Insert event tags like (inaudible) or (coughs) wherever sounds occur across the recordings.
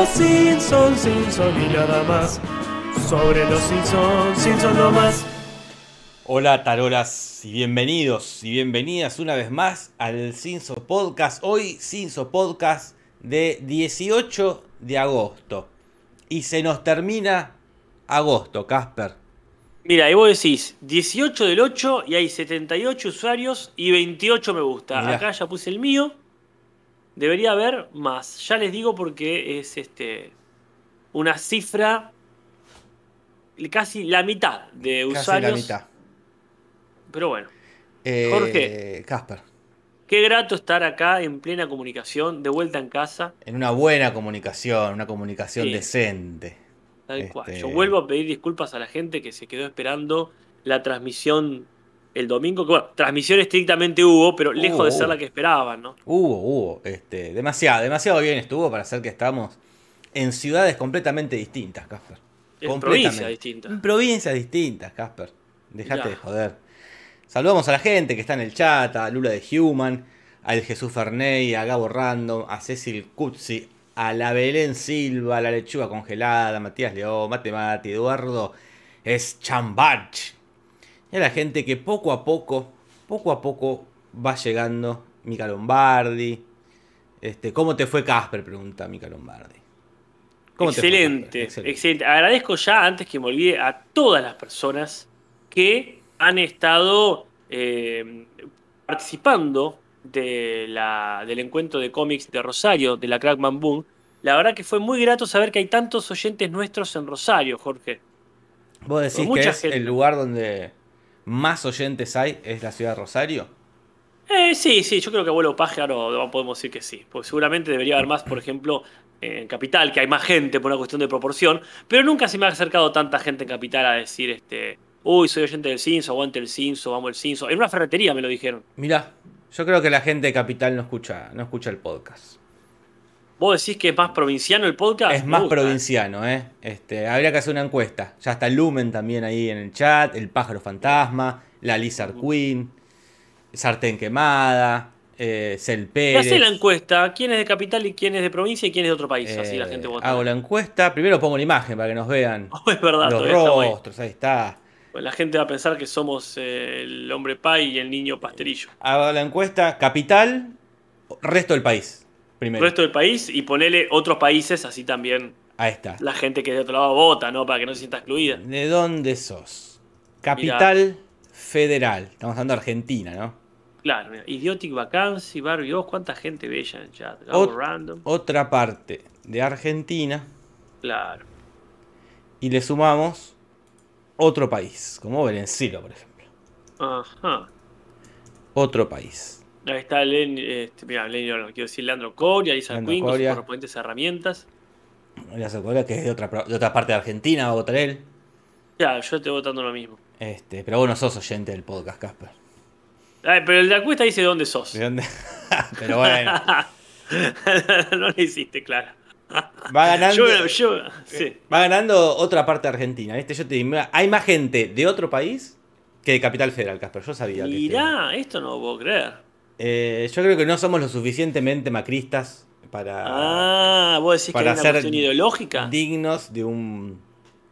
los Simpsons, Simpsons y nada más. Sobre los Simpsons, Simpsons no más. Hola tarolas y bienvenidos y bienvenidas una vez más al Cinso Podcast. Hoy Cinso Podcast de 18 de agosto. Y se nos termina agosto, Casper. Mira, y vos decís 18 del 8 y hay 78 usuarios y 28 me gusta. Mirá. Acá ya puse el mío. Debería haber más. Ya les digo porque es este una cifra casi la mitad de Casi usuarios. la mitad. Pero bueno, Eh, Jorge. Casper. qué grato estar acá en plena comunicación, de vuelta en casa. En una buena comunicación, una comunicación Sí. decente. Tal cual. Este- Yo vuelvo a pedir disculpas a la gente que se quedó esperando la transmisión el domingo. Que bueno, transmisión estrictamente hubo, pero lejos Hubo, de ser hubo. la que esperaban, ¿no? Hubo, hubo. Este, demasiado, demasiado bien estuvo para hacer que estamos en ciudades completamente distintas, Casper. En provincias distintas. En provincias distintas, Casper. Dejate Ya. de joder. Saludamos a la gente que está en el chat, a Lula de Human, al Jesús Ferney, a Gabo Random, a Cecil Cuzzi, a la Belén Silva, a la Lechuga Congelada, a Matías León, Mate Mate, Eduardo Schambach. Y a la gente que poco a poco, poco a poco va llegando. Mica Lombardi. Este, ¿Cómo te fue Casper? Pregunta Mica Lombardi. ¿Cómo te fue, Excelente, excelente, Agradezco ya, antes que me olvide, a todas las personas que han estado eh, participando de la, del encuentro de cómics de Rosario, de la Crackman Boom. La verdad que fue muy grato saber que hay tantos oyentes nuestros en Rosario, Jorge. ¿Vos decís que es gente. el lugar donde más oyentes hay es la ciudad de Rosario? Eh, sí, sí, yo creo que abuelo pájaro podemos decir que sí. Porque seguramente debería haber más, por ejemplo, en Capital, que hay más gente por una cuestión de proporción. Pero nunca se me ha acercado tanta gente en Capital a decir, este, uy, soy oyente del Cinso, aguante el Cinso, vamos el Cinso. En una ferretería me lo dijeron. Mirá, yo creo que la gente de Capital no escucha, no escucha el podcast. ¿Vos decís que es más provinciano el podcast? Es Me más gusta, provinciano, ¿eh? Este, habría que hacer una encuesta. Ya está Lumen también ahí en el chat, el pájaro fantasma, la Lizard Queen, Sartén Quemada, eh, Cel ¿Qué Pérez. hace la encuesta? ¿Quién es de Capital y quién es de provincia y quién es de otro país? Así la Eh, gente vota. Hago la encuesta. Primero pongo la imagen para que nos vean (laughs) es verdad, los ahí. rostros. Ahí está. Pues la gente va a pensar que somos eh, el hombre pay y el niño pasterillo. Hago la encuesta. Capital, resto del país. Primero. El resto del país y ponele otros países, así también Ahí está. la gente que de otro lado vota, ¿no? Para que no se sienta excluida. ¿De dónde sos? Capital Federal. Estamos hablando de Argentina, ¿no? Claro. Idiotic Vacancy, Barbie, vos, cuánta gente bella en el chat. Ot- Random. Otra parte de Argentina. Claro. Y le sumamos otro país. Como Berencilo, por ejemplo. Ajá. Otro país. Ahí está Len, este, mira, Len, no, quiero decir Leandro Coria, Leandro Quinn, con sus Coria. correspondientes herramientas. Voy a hacer cola, que es de otra, de otra parte de Argentina, va a votar él. Ya, yo estoy votando lo mismo. Este, pero vos no sos oyente del podcast, Casper. Ay, pero el de la encuesta dice de dónde sos. ¿De dónde? (laughs) pero bueno. (laughs) no le hiciste, claro. Va ganando. Yo, yo, sí. Va ganando otra parte de Argentina. ¿viste? Yo te digo, hay más gente de otro país que de Capital Federal, Casper. Yo sabía que. este- Mirá, esto no lo puedo creer. Eh, yo creo que no somos lo suficientemente macristas para Ah, vos decís que para hay una ser cuestión ideológica. dignos de un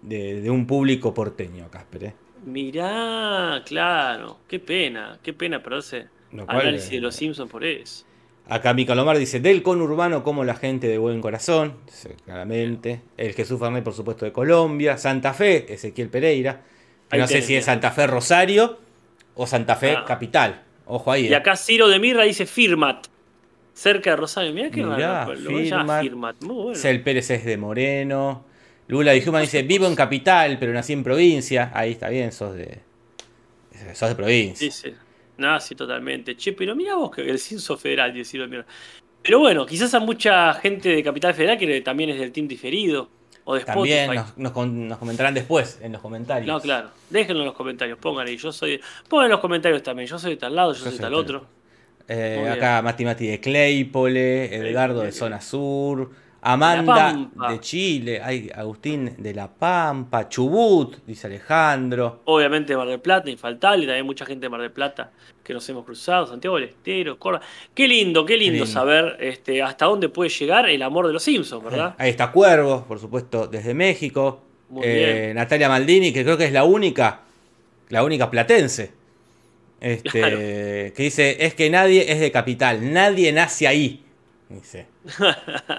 de, de un público porteño, Casper. ¿eh? Mirá, claro. Qué pena, qué pena perderse cual, análisis eh, de los Simpsons por eso. Acá Mica Lomar dice, del conurbano como la gente de buen corazón, claramente. El Jesús Fernández, por supuesto, de Colombia. Santa Fe, Ezequiel Pereira. Que no sé si es. Santa Fe Rosario o Santa Fe Ah. Capital. Ojo ahí. Y eh. acá Ciro de Mirra dice Firmat. Cerca de Rosario. Mirá qué Mirá, raro. Llama Firmat. Firmat. Muy bueno. Cel Pérez es de Moreno. Lula de Human dice, vivo en capital, pero nací en provincia. Ahí está bien, sos de. Sos de provincia. Sí, sí. No, sí, totalmente. Che, pero mira vos que el censo federal, dice Ciro de Mirra. Pero bueno, quizás a mucha gente de Capital Federal que también es del team diferido. O de Spotify. También nos, nos con- nos comentarán después en los comentarios. No, claro. Déjenlo en los comentarios. Pongan ahí. Yo soy. Pongan en los comentarios también. Yo soy de tal lado, yo, Yo soy de tal otro. Eh, acá Mati Mati de Claypole, Edgardo de. Zona Sur, Amanda de Chile, hay Agustín de La Pampa, Chubut, dice Alejandro. Obviamente Mar del Plata, infaltable, también mucha gente de Mar del Plata que nos hemos cruzado, Santiago del Estero, Córdoba. Qué lindo, qué lindo, lindo. saber este, hasta dónde puede llegar el amor de los Simpsons, ¿verdad? Ahí está Cuervo, por supuesto, desde México. Muy Eh, bien. Natalia Maldini, que creo que es la única, la única platense. Este, Claro. Que dice, es que nadie es de capital, nadie nace ahí. Dice.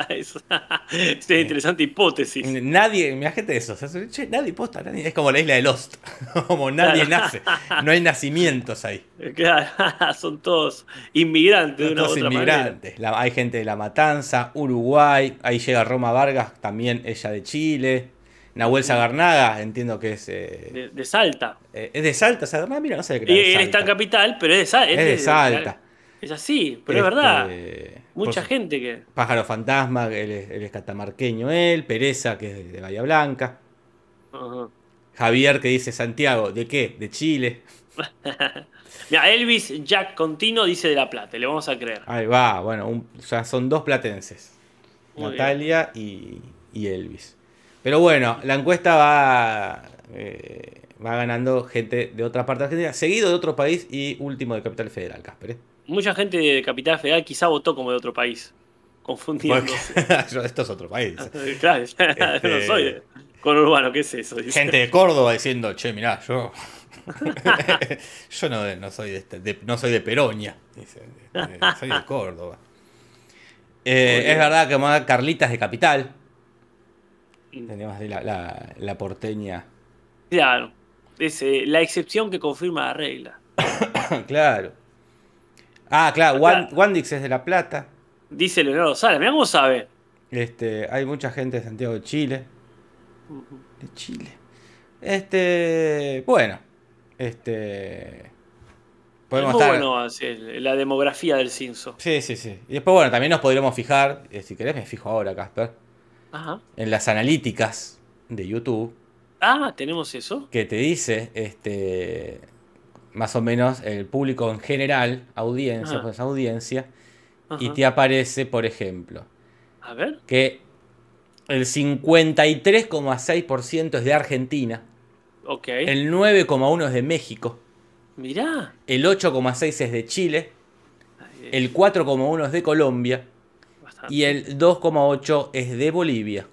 Es (laughs) es una interesante hipótesis. Nadie, mira gente eso. o sea, che, nadie posta, nadie- es como la isla de Lost. (laughs) como nadie Claro. nace. No hay nacimientos ahí. (laughs) Claro, son todos inmigrantes de una u Todos otra inmigrantes. La- hay gente de La Matanza, Uruguay. Ahí llega Roma Vargas, también ella de Chile. Nahuel Zagarnaga, entiendo que es. eh, De, de Salta. eh, es de Salta, Zagarnaga, mira, no sé qué él está en capital, pero es de, Es de Salta. Es así, pero Este, es verdad. Mucha su- gente que. Pájaro Fantasma, él es, él es catamarqueño él. Pereza, que es de Bahía Blanca. Javier, que dice Santiago, ¿de qué? De Chile. (laughs) Mira, Elvis Jack Contino dice de La Plata, le vamos a creer. Ahí va, bueno, un- o sea, son dos platenses. Muy Natalia y, y Elvis. Pero bueno, la encuesta va, eh, va ganando gente de otra parte de Argentina, seguido de otro país y último de Capital Federal, Casper. Mucha gente de Capital Federal quizá votó como de otro país, (laughs) confundiéndose. Porque- (laughs) esto es otro país. (laughs) claro, yo Este- no soy de conurbano, ¿qué es eso? Dice. Gente de Córdoba diciendo, che, mirá, yo. yo no, no soy de, este- de- no soy de Peronia. dice, soy de Córdoba. Eh, es verdad que dar Carlitas de Capital. Mm. Tenemos ahí la, la- la porteña. Claro, es eh, la excepción que confirma la regla. (coughs) claro. Ah, claro, Acá- Wan- Wandix es de La Plata. Dice Leonardo Sala, mira cómo sabe. Este, hay mucha gente de Santiago de Chile. De Chile. Este, bueno, este podemos Muy estar bueno así, la demografía del Cinso. Sí, sí, sí. Y después bueno, también nos podríamos fijar, eh, si querés me fijo ahora, Casper, Ajá. en las analíticas de YouTube Ah, tenemos eso. que te dice este más o menos el público en general, audiencia, Ajá. pues audiencia, y te aparece, por ejemplo, A ver. que el 53,6% es de Argentina, el 9,1% es de México, Mirá. el 8,6% es de Chile, el 4,1% es de Colombia bastante. y el 2,8% es de Bolivia.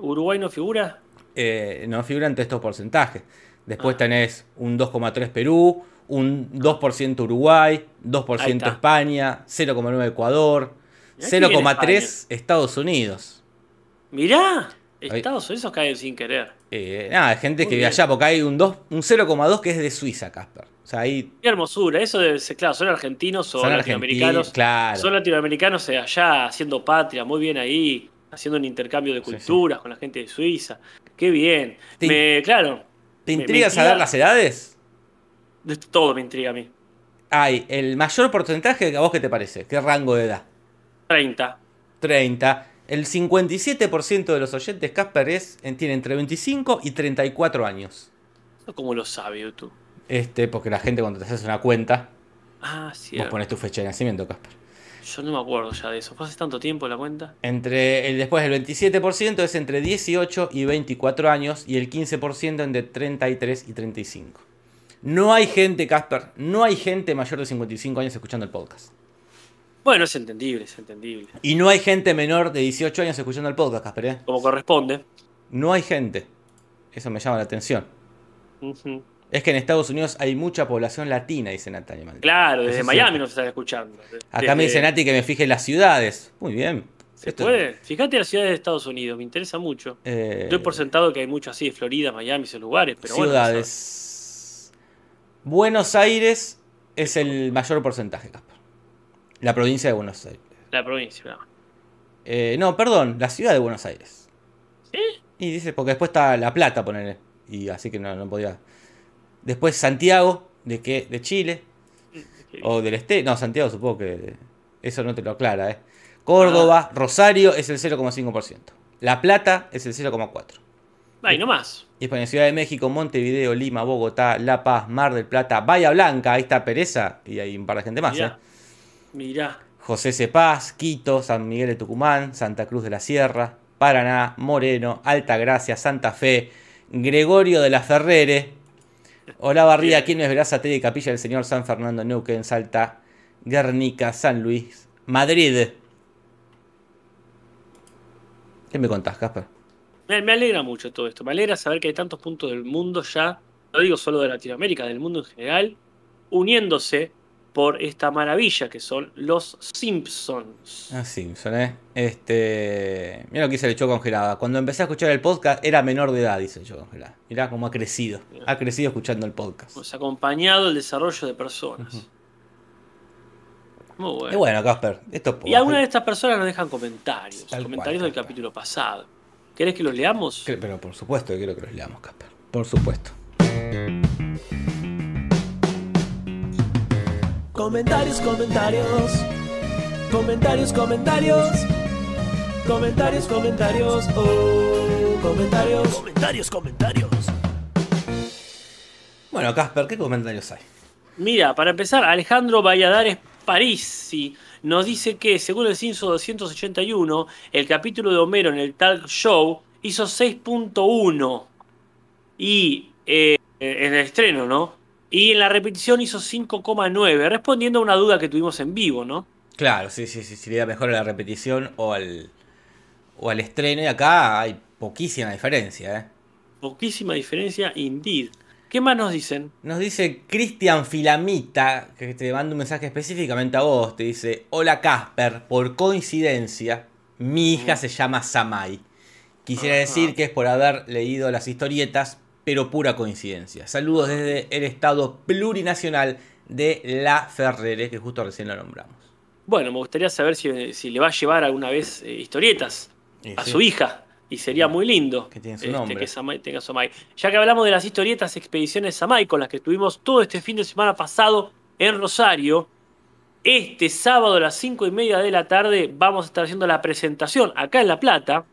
¿Uruguay no figura? Eh, no figuran entre estos porcentajes. Después Ah. tenés un 2,3% Perú, un 2% Uruguay, Ahí 2% está. España, 0,9% Ecuador, Mirá que bien 0,3% Estados Unidos. Mirá. Estados Unidos cae sin querer. Eh, nada, hay gente Muy que vive bien. allá, porque hay un, dos- un 0,2 que es de Suiza, Casper. O sea, ahí Qué hermosura. Eso debe ser, claro, son argentinos o son latinoamericanos. Claro. Son latinoamericanos eh, allá haciendo patria, muy bien ahí, haciendo un intercambio de Sí, culturas con la gente de Suiza. Qué bien. Me, claro, ¿Te intriga saber las edades? de todo me intriga a mí. Hay el mayor porcentaje, ¿a vos qué te parece? ¿Qué rango de edad? 30. 30. El 57% de los oyentes, Casper, es, en- tiene entre 25 y 34 años. ¿Eso ¿Cómo lo sabe YouTube? Este, porque la gente cuando te haces una cuenta, Ah, vos pones tu fecha de nacimiento, Casper. Yo no me acuerdo ya de eso. ¿Fue hace tanto tiempo la cuenta? Entre el, después el 27% es entre 18 y 24 años y el 15% entre 33 y 35. No hay gente, Casper, no hay gente mayor de 55 años escuchando el podcast. Bueno, es entendible, es entendible. Y no hay gente menor de 18 años escuchando el podcast, Casper. ¿eh? Como corresponde. No hay gente. Eso me llama la atención. Ujú. Es que en Estados Unidos hay mucha población latina, dice Natalia. Claro, desde es Miami nos están escuchando. Acá me dice Nati que me fije en las ciudades. Muy bien. ¿Se Esto- puede? Fíjate las ciudades de Estados Unidos, me interesa mucho. eh, Doy por sentado que hay mucho así de Florida, Miami, esos lugares, pero bueno, ciudades. Buenos Aires es el mayor porcentaje, Casper. La provincia de Buenos Aires. la provincia. no. Eh, no, perdón, la ciudad de Buenos Aires. ¿Sí? Y dice, porque después está La Plata, ponele. Y así que no, no podía. Después Santiago, ¿de qué? ¿De Chile? O del este. No, Santiago supongo que. Eso no te lo aclara, ¿eh? Córdoba, Rosario es el 0,5%. La Plata es el 0,4%. Ahí nomás. Y en Ciudad de México, Montevideo, Lima, Bogotá, La Paz, Mar del Plata, Bahía Blanca, ahí está Pereza y hay un par de gente más, Mirá. ¿eh? Mirá. José Cepaz, Quito, San Miguel de Tucumán, Santa Cruz de la Sierra, Paraná, Moreno, Altagracia, Santa Fe, Gregorio de la Ferrere, Hola Barría, ¿quién es Verázate de Capilla del Señor San Fernando Neuquén, Salta, Guernica, San Luis, Madrid. ¿Qué me contás, Casper? Me, me alegra mucho todo esto. Me alegra saber que hay tantos puntos del mundo ya, no digo solo de Latinoamérica, del mundo en general, uniéndose por esta maravilla que son los Simpsons. Ah, Simpson, ¿eh? Este. Mira lo que dice el Lechuga Congelada. Cuando empecé a escuchar el podcast era menor de edad, dice el Lechuga Congelada. Mirá cómo ha crecido. Ha crecido escuchando el podcast. Pues acompañado el desarrollo de personas. Muy Y bueno. bueno, Casper, esto Y algunas de estas personas nos dejan comentarios, Tal comentarios cual, del capítulo pasado. ¿Querés que los leamos? Pero por supuesto que quiero que los leamos, Casper. Por supuesto. Comentarios, comentarios. Comentarios, comentarios. Comentarios, comentarios. Oh, comentarios. Comentarios, comentarios. Bueno, Casper, ¿qué comentarios hay? Mira, para empezar, Alejandro Valladares Parisi nos dice que, según el Censo 281, el capítulo de Homero en el talk show hizo 6.1 y eh, en el estreno, ¿no? Y en la repetición hizo 5,9, respondiendo a una duda que tuvimos en vivo, ¿no? Claro, sí, sí, sí. Sería mejor a la repetición o al, o al estreno. Y acá hay poquísima diferencia, ¿eh? Poquísima diferencia, indeed. ¿Qué más nos dicen? Nos dice Cristian Filamita, que te manda un mensaje específicamente a vos. Te dice: Hola Casper, por coincidencia, mi hija se llama Samai. Quisiera decir que es por haber leído las historietas, pero pura coincidencia. Saludos desde el estado plurinacional de La Ferrere, que justo recién lo nombramos. Bueno, me gustaría saber si, si le va a llevar alguna vez eh, historietas a sí. su hija. Y sería muy lindo Que tiene su este, que Samai tenga Samai. Ya que hablamos de las historietas Expediciones Samai, con las que estuvimos todo este fin de semana pasado en Rosario, este sábado a las 5 y media de la tarde vamos a estar haciendo la presentación acá en La Plata,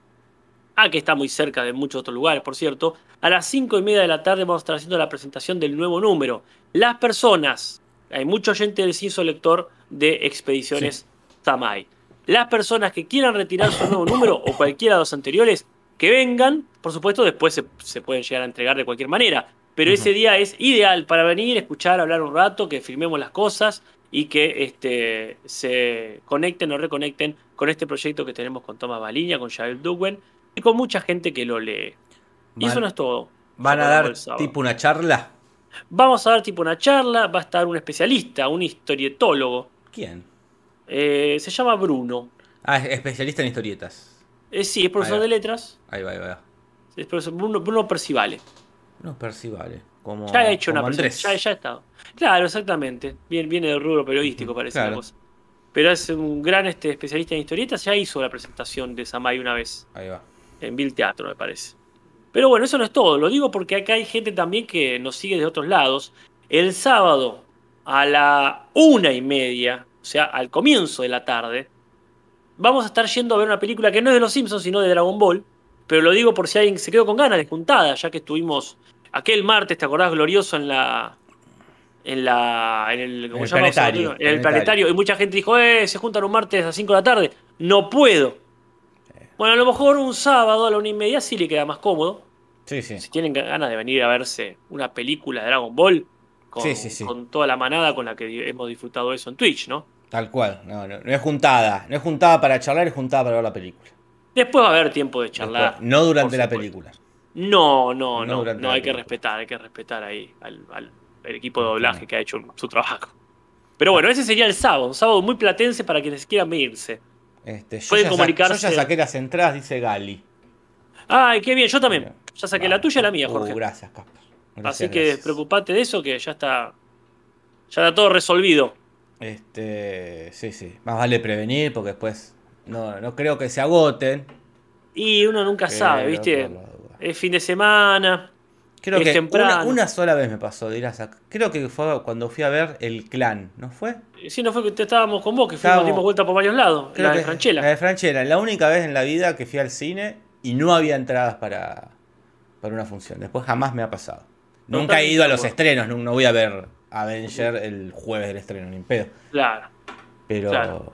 ah, que está muy cerca de muchos otros lugares, por cierto. A las 5 y media de la tarde vamos a estar haciendo la presentación del nuevo número. Las personas, hay mucho gente del Cinso Lector de Expediciones Samai. Las personas que quieran retirar su nuevo número o cualquiera de los anteriores, que vengan, por supuesto, después se, se pueden llegar a entregar de cualquier manera. Pero ese día es ideal para venir, escuchar, hablar un rato, que firmemos las cosas y que este, se conecten o reconecten con este proyecto que tenemos con Thomas Baliña, con Jael Dugwen y con mucha gente que lo lee. Y eso no es todo. ¿Van a dar tipo una charla? Vamos a dar tipo una charla, va a estar un especialista, un historietólogo. ¿Quién? Eh, se llama Bruno. Ah, es especialista en historietas. Eh, sí, es profesor de letras. Ahí va, ahí va. Es profesor Bruno, Bruno Percivale. No, Percivale. Como, Ya ha hecho como una Andrés. presentación. Ya, ya ha estado. Claro, exactamente. Viene, viene del rubro periodístico, parece Claro. la cosa. Pero es un gran este, especialista en historietas. Ya hizo la presentación de Samai una vez. Ahí va. En Bill Teatro, me parece. Pero bueno, eso no es todo. Lo digo porque acá hay gente también que nos sigue de otros lados. El sábado a la una y media, o sea, al comienzo de la tarde, vamos a estar yendo a ver una película que no es de los Simpsons, sino de Dragon Ball. Pero lo digo por si alguien se quedó con ganas de juntada, ya que estuvimos aquel martes, ¿te acordás? Glorioso en la. En la. En el, ¿cómo En el planetario, En el planetario. planetario. Y mucha gente dijo, eh, se juntan un martes a las 5 de la tarde. No puedo. Bueno, a lo mejor un sábado a la una y media sí le queda más cómodo. Sí, sí. Si tienen ganas de venir a verse una película de Dragon Ball, con, Sí, sí, sí. con toda la manada con la que hemos disfrutado eso en Twitch, ¿no? Tal cual. No, no, no es juntada. No es juntada para charlar, es juntada para ver la película. Después va a haber tiempo de charlar. Después, no durante la película. No, no, No no, hay que respetar, hay que respetar ahí al, al- equipo de doblaje que ha hecho su trabajo. Pero bueno, ese sería el sábado, un sábado muy platense para quienes quieran venirse. Este, yo, Pueden ya sa- comunicarse. yo ya saqué las entradas, dice Gali. Ay, qué bien, yo también. Ya saqué la tuya y la mía, Uh, Jorge. gracias, Casper. Así que gracias. preocupate de eso, que ya está. Ya está todo resolvido. Este, sí, sí. Más vale prevenir porque después no, no creo que se agoten. Y uno nunca sabe, ¿viste? Es fin de semana. Creo Es que una, una sola vez me pasó de ir a Creo que fue cuando fui a ver El Clan, ¿no fue? Si no fue que estábamos con vos, que fuimos, Estábamos- dimos vuelta por varios lados. La de Franchella. La de Franchella. La única vez en la vida que fui al cine y no había entradas para, para una función. Después jamás me ha pasado. Nunca he ido a los estrenos. No, no voy a ver Avenger el jueves del estreno, ni pedo. Claro. Pero, Claro.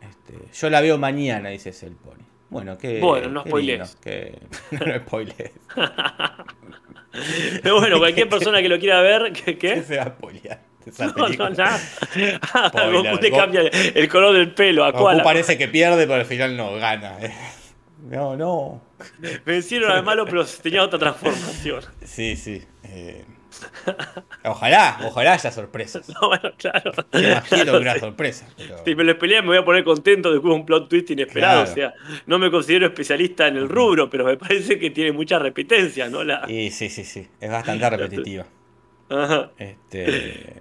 Este, yo la veo mañana, dice el Pony. Bueno, que. Bueno, no spoilees. Que, (laughs) no spoilees. (laughs) (laughs) Pero bueno, cualquier (laughs) persona que lo quiera ver, ¿qué? ¿Qué se va a spoilear? Esa No, no, nada. (laughs) Ah. Goku le Goku- cambia el color del pelo a Goku parece que pierde, pero al final no gana. eh. No, no. Vencieron al malo, pero tenía otra transformación. Sí, sí. eh. Ojalá, ojalá haya sorpresas. (laughs) No, bueno, claro. Me imagino que una (laughs) sorpresa. Pero... Si me lo pelean, me voy a poner contento de que hubo un plot twist inesperado. Claro. O sea, no me considero especialista en el rubro, pero me parece que tiene mucha repitencia, ¿no? La... Y sí, sí, sí. Es bastante repetitiva. Ajá. Este,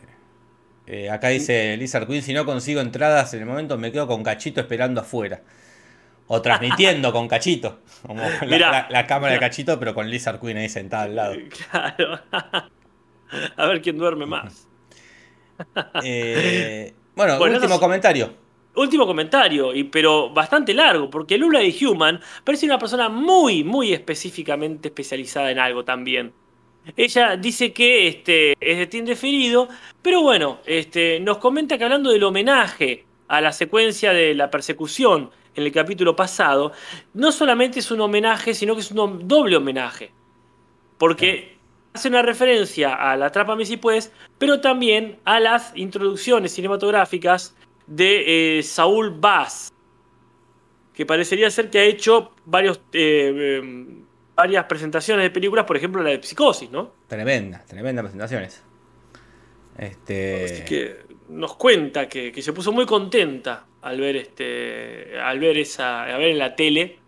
eh, acá dice Lizard Queen, si no consigo entradas en el momento me quedo con Cachito esperando afuera. O transmitiendo con Cachito. Como la, Mirá. la- la cámara de Cachito, pero con Lizard Queen ahí sentada al lado. (laughs) Claro. (laughs) A ver quién duerme más. (laughs) Eh, bueno, Bueno, último es- comentario. Último comentario, y, pero bastante largo, porque Lula de Human parece una persona muy, muy específicamente especializada en algo también. Ella dice que este, es de Team Deferido, pero bueno, este, nos comenta que hablando del homenaje a la secuencia de la persecución en el capítulo pasado, no solamente es un homenaje, sino que es un doble homenaje. Porque hace una referencia a la Trapa si puedes, pero también a las introducciones cinematográficas de eh, Saúl Bass, que parecería ser que ha hecho varios, eh, eh, varias presentaciones de películas, por ejemplo la de Psicosis, ¿no? Tremenda, tremenda presentaciones. Este, Así que nos cuenta que, que se puso muy contenta al ver este, al ver esa, a ver en la tele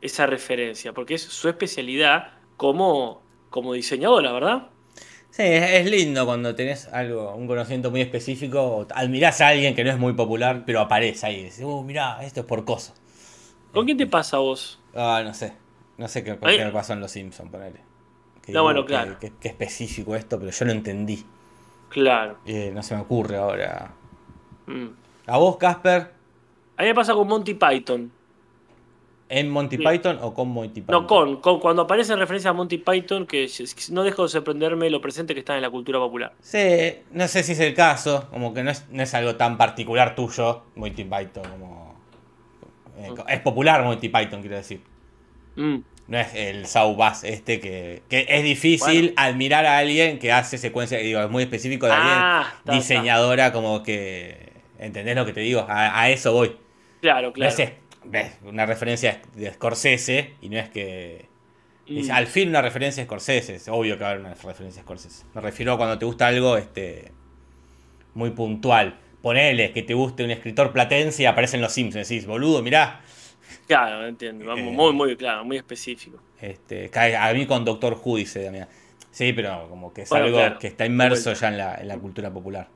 esa referencia, porque es su especialidad como, como diseñadora, ¿verdad? Sí, es, lindo cuando tenés algo, un conocimiento muy específico, o admirás a alguien que no es muy popular, pero aparece ahí. Decís, uh, mirá, esto es por cosa. ¿Con quién te pasa a vos? Ah, no sé. No sé qué, con qué me pasó en Los Simpsons, ponele. Que No, digo, bueno, claro. Qué, específico esto, pero yo no entendí. Claro. Eh, no se me ocurre ahora. Mm. ¿A vos, Casper? A mí me pasa con Monty Python. ¿En Monty Sí. Python o con Monty Python? No, con, con- cuando aparece en referencia a Monty Python, que no dejo de sorprenderme lo presente que está en la cultura popular. Sí, no sé si es el caso. Como que no es, no es algo tan particular tuyo, Monty Python. Como, eh, es popular Monty Python, quiero decir. Mm. No es el Sau Bass este que, que es difícil Bueno. admirar a alguien que hace secuencia, digo, es muy específico de alguien Ah, está, diseñadora, como que. ¿Entendés lo que te digo? A, a eso voy. Claro, claro. No es, ves, una referencia de Scorsese y no es que. Mm. es al fin una referencia a Scorsese. Es obvio que va a haber una referencia a Scorsese. Me refiero a cuando te gusta algo este, muy puntual. Ponele que te guste un escritor platense y aparecen los Simpsons. Decís, boludo, mirá. Claro, entiendo. Vamos, Eh. muy, muy claro, muy específico. Este, a mí con Doctor Who dice Damián. Sí, pero como que es Bueno, algo claro. que está inmerso ya en la, en la cultura popular.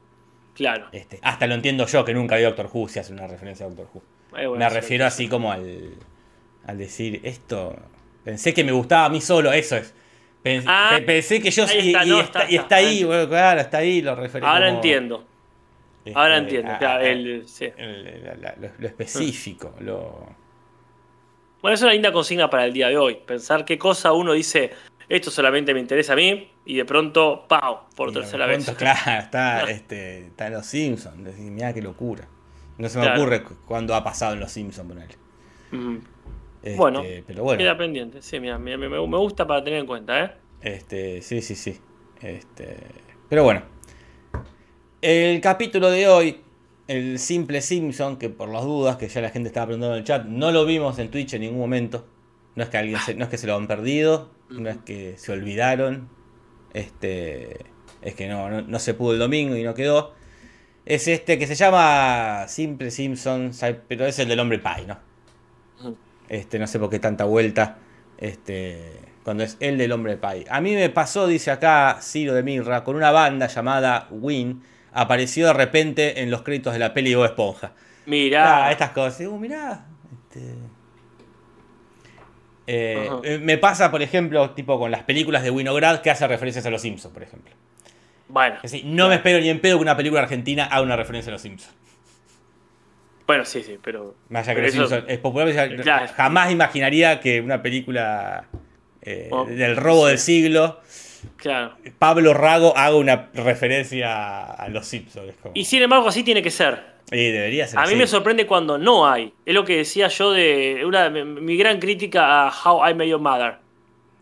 Claro. Este, hasta lo entiendo yo, que nunca vi Doctor Who, si hace una referencia a Doctor Who. Eh, bueno, me refiero así como al, al decir esto. Pensé que me gustaba a mí solo, eso es. Ah, pe- pensé que yo ahí está, y no, está, está, y está, ahí, bueno, claro, está ahí, lo referí Ahora como, entiendo. este, Ahora entiendo. a- claro, a- el- sí. el- la- la- lo, lo específico, lo. Bueno, es una linda consigna para el día de hoy. Pensar qué cosa uno dice, esto solamente me interesa a mí, y de pronto, ¡pau! Por tercera de vez. pronto, (laughs) Claro, está, (laughs) este, está en los Simpsons. Decís, mirá qué locura. No se me Claro. ocurre cu- cuándo ha pasado en los Simpsons, ponele. Mm. Este, Bueno, pero bueno. Queda pendiente. Sí, mira, me, me- me gusta para tener en cuenta, ¿eh? Este, sí, sí, sí. Este, pero bueno. El capítulo de hoy, el simple Simpson, que por las dudas que ya la gente estaba preguntando en el chat, no lo vimos en Twitch en ningún momento. No es que alguien se, no es que se lo han perdido, no es que se olvidaron. Este, es que no, no, no se pudo el domingo y no quedó. Es este que se llama Simple Simpson, pero es el del hombre pie, ¿no? Este, no sé por qué tanta vuelta. Este, cuando es el del hombre pie. A mí me pasó, dice acá Ciro de Mirra, con una banda llamada Win. Apareció de repente en los créditos de la peli Bob Esponja. Mirá. Ah, estas cosas. Uh, mirá. Este, eh, eh, me pasa, por ejemplo, tipo con las películas de Winograd que hace referencias a los Simpsons, por ejemplo. Bueno, Es decir, no me espero ni en pedo que una película argentina haga una referencia a los Simpsons. bueno, sí, sí, pero. Más allá que los Simpsons es popular, Claro. jamás imaginaría que una película eh, Oh, del robo sí. del siglo, Claro. Pablo Rago haga una referencia a los Simpsons. como- Y sin embargo, así tiene que ser. Y debería ser A mí así. me sorprende cuando no hay. Es lo que decía yo de una, mi, mi gran crítica a How I Met Your Mother.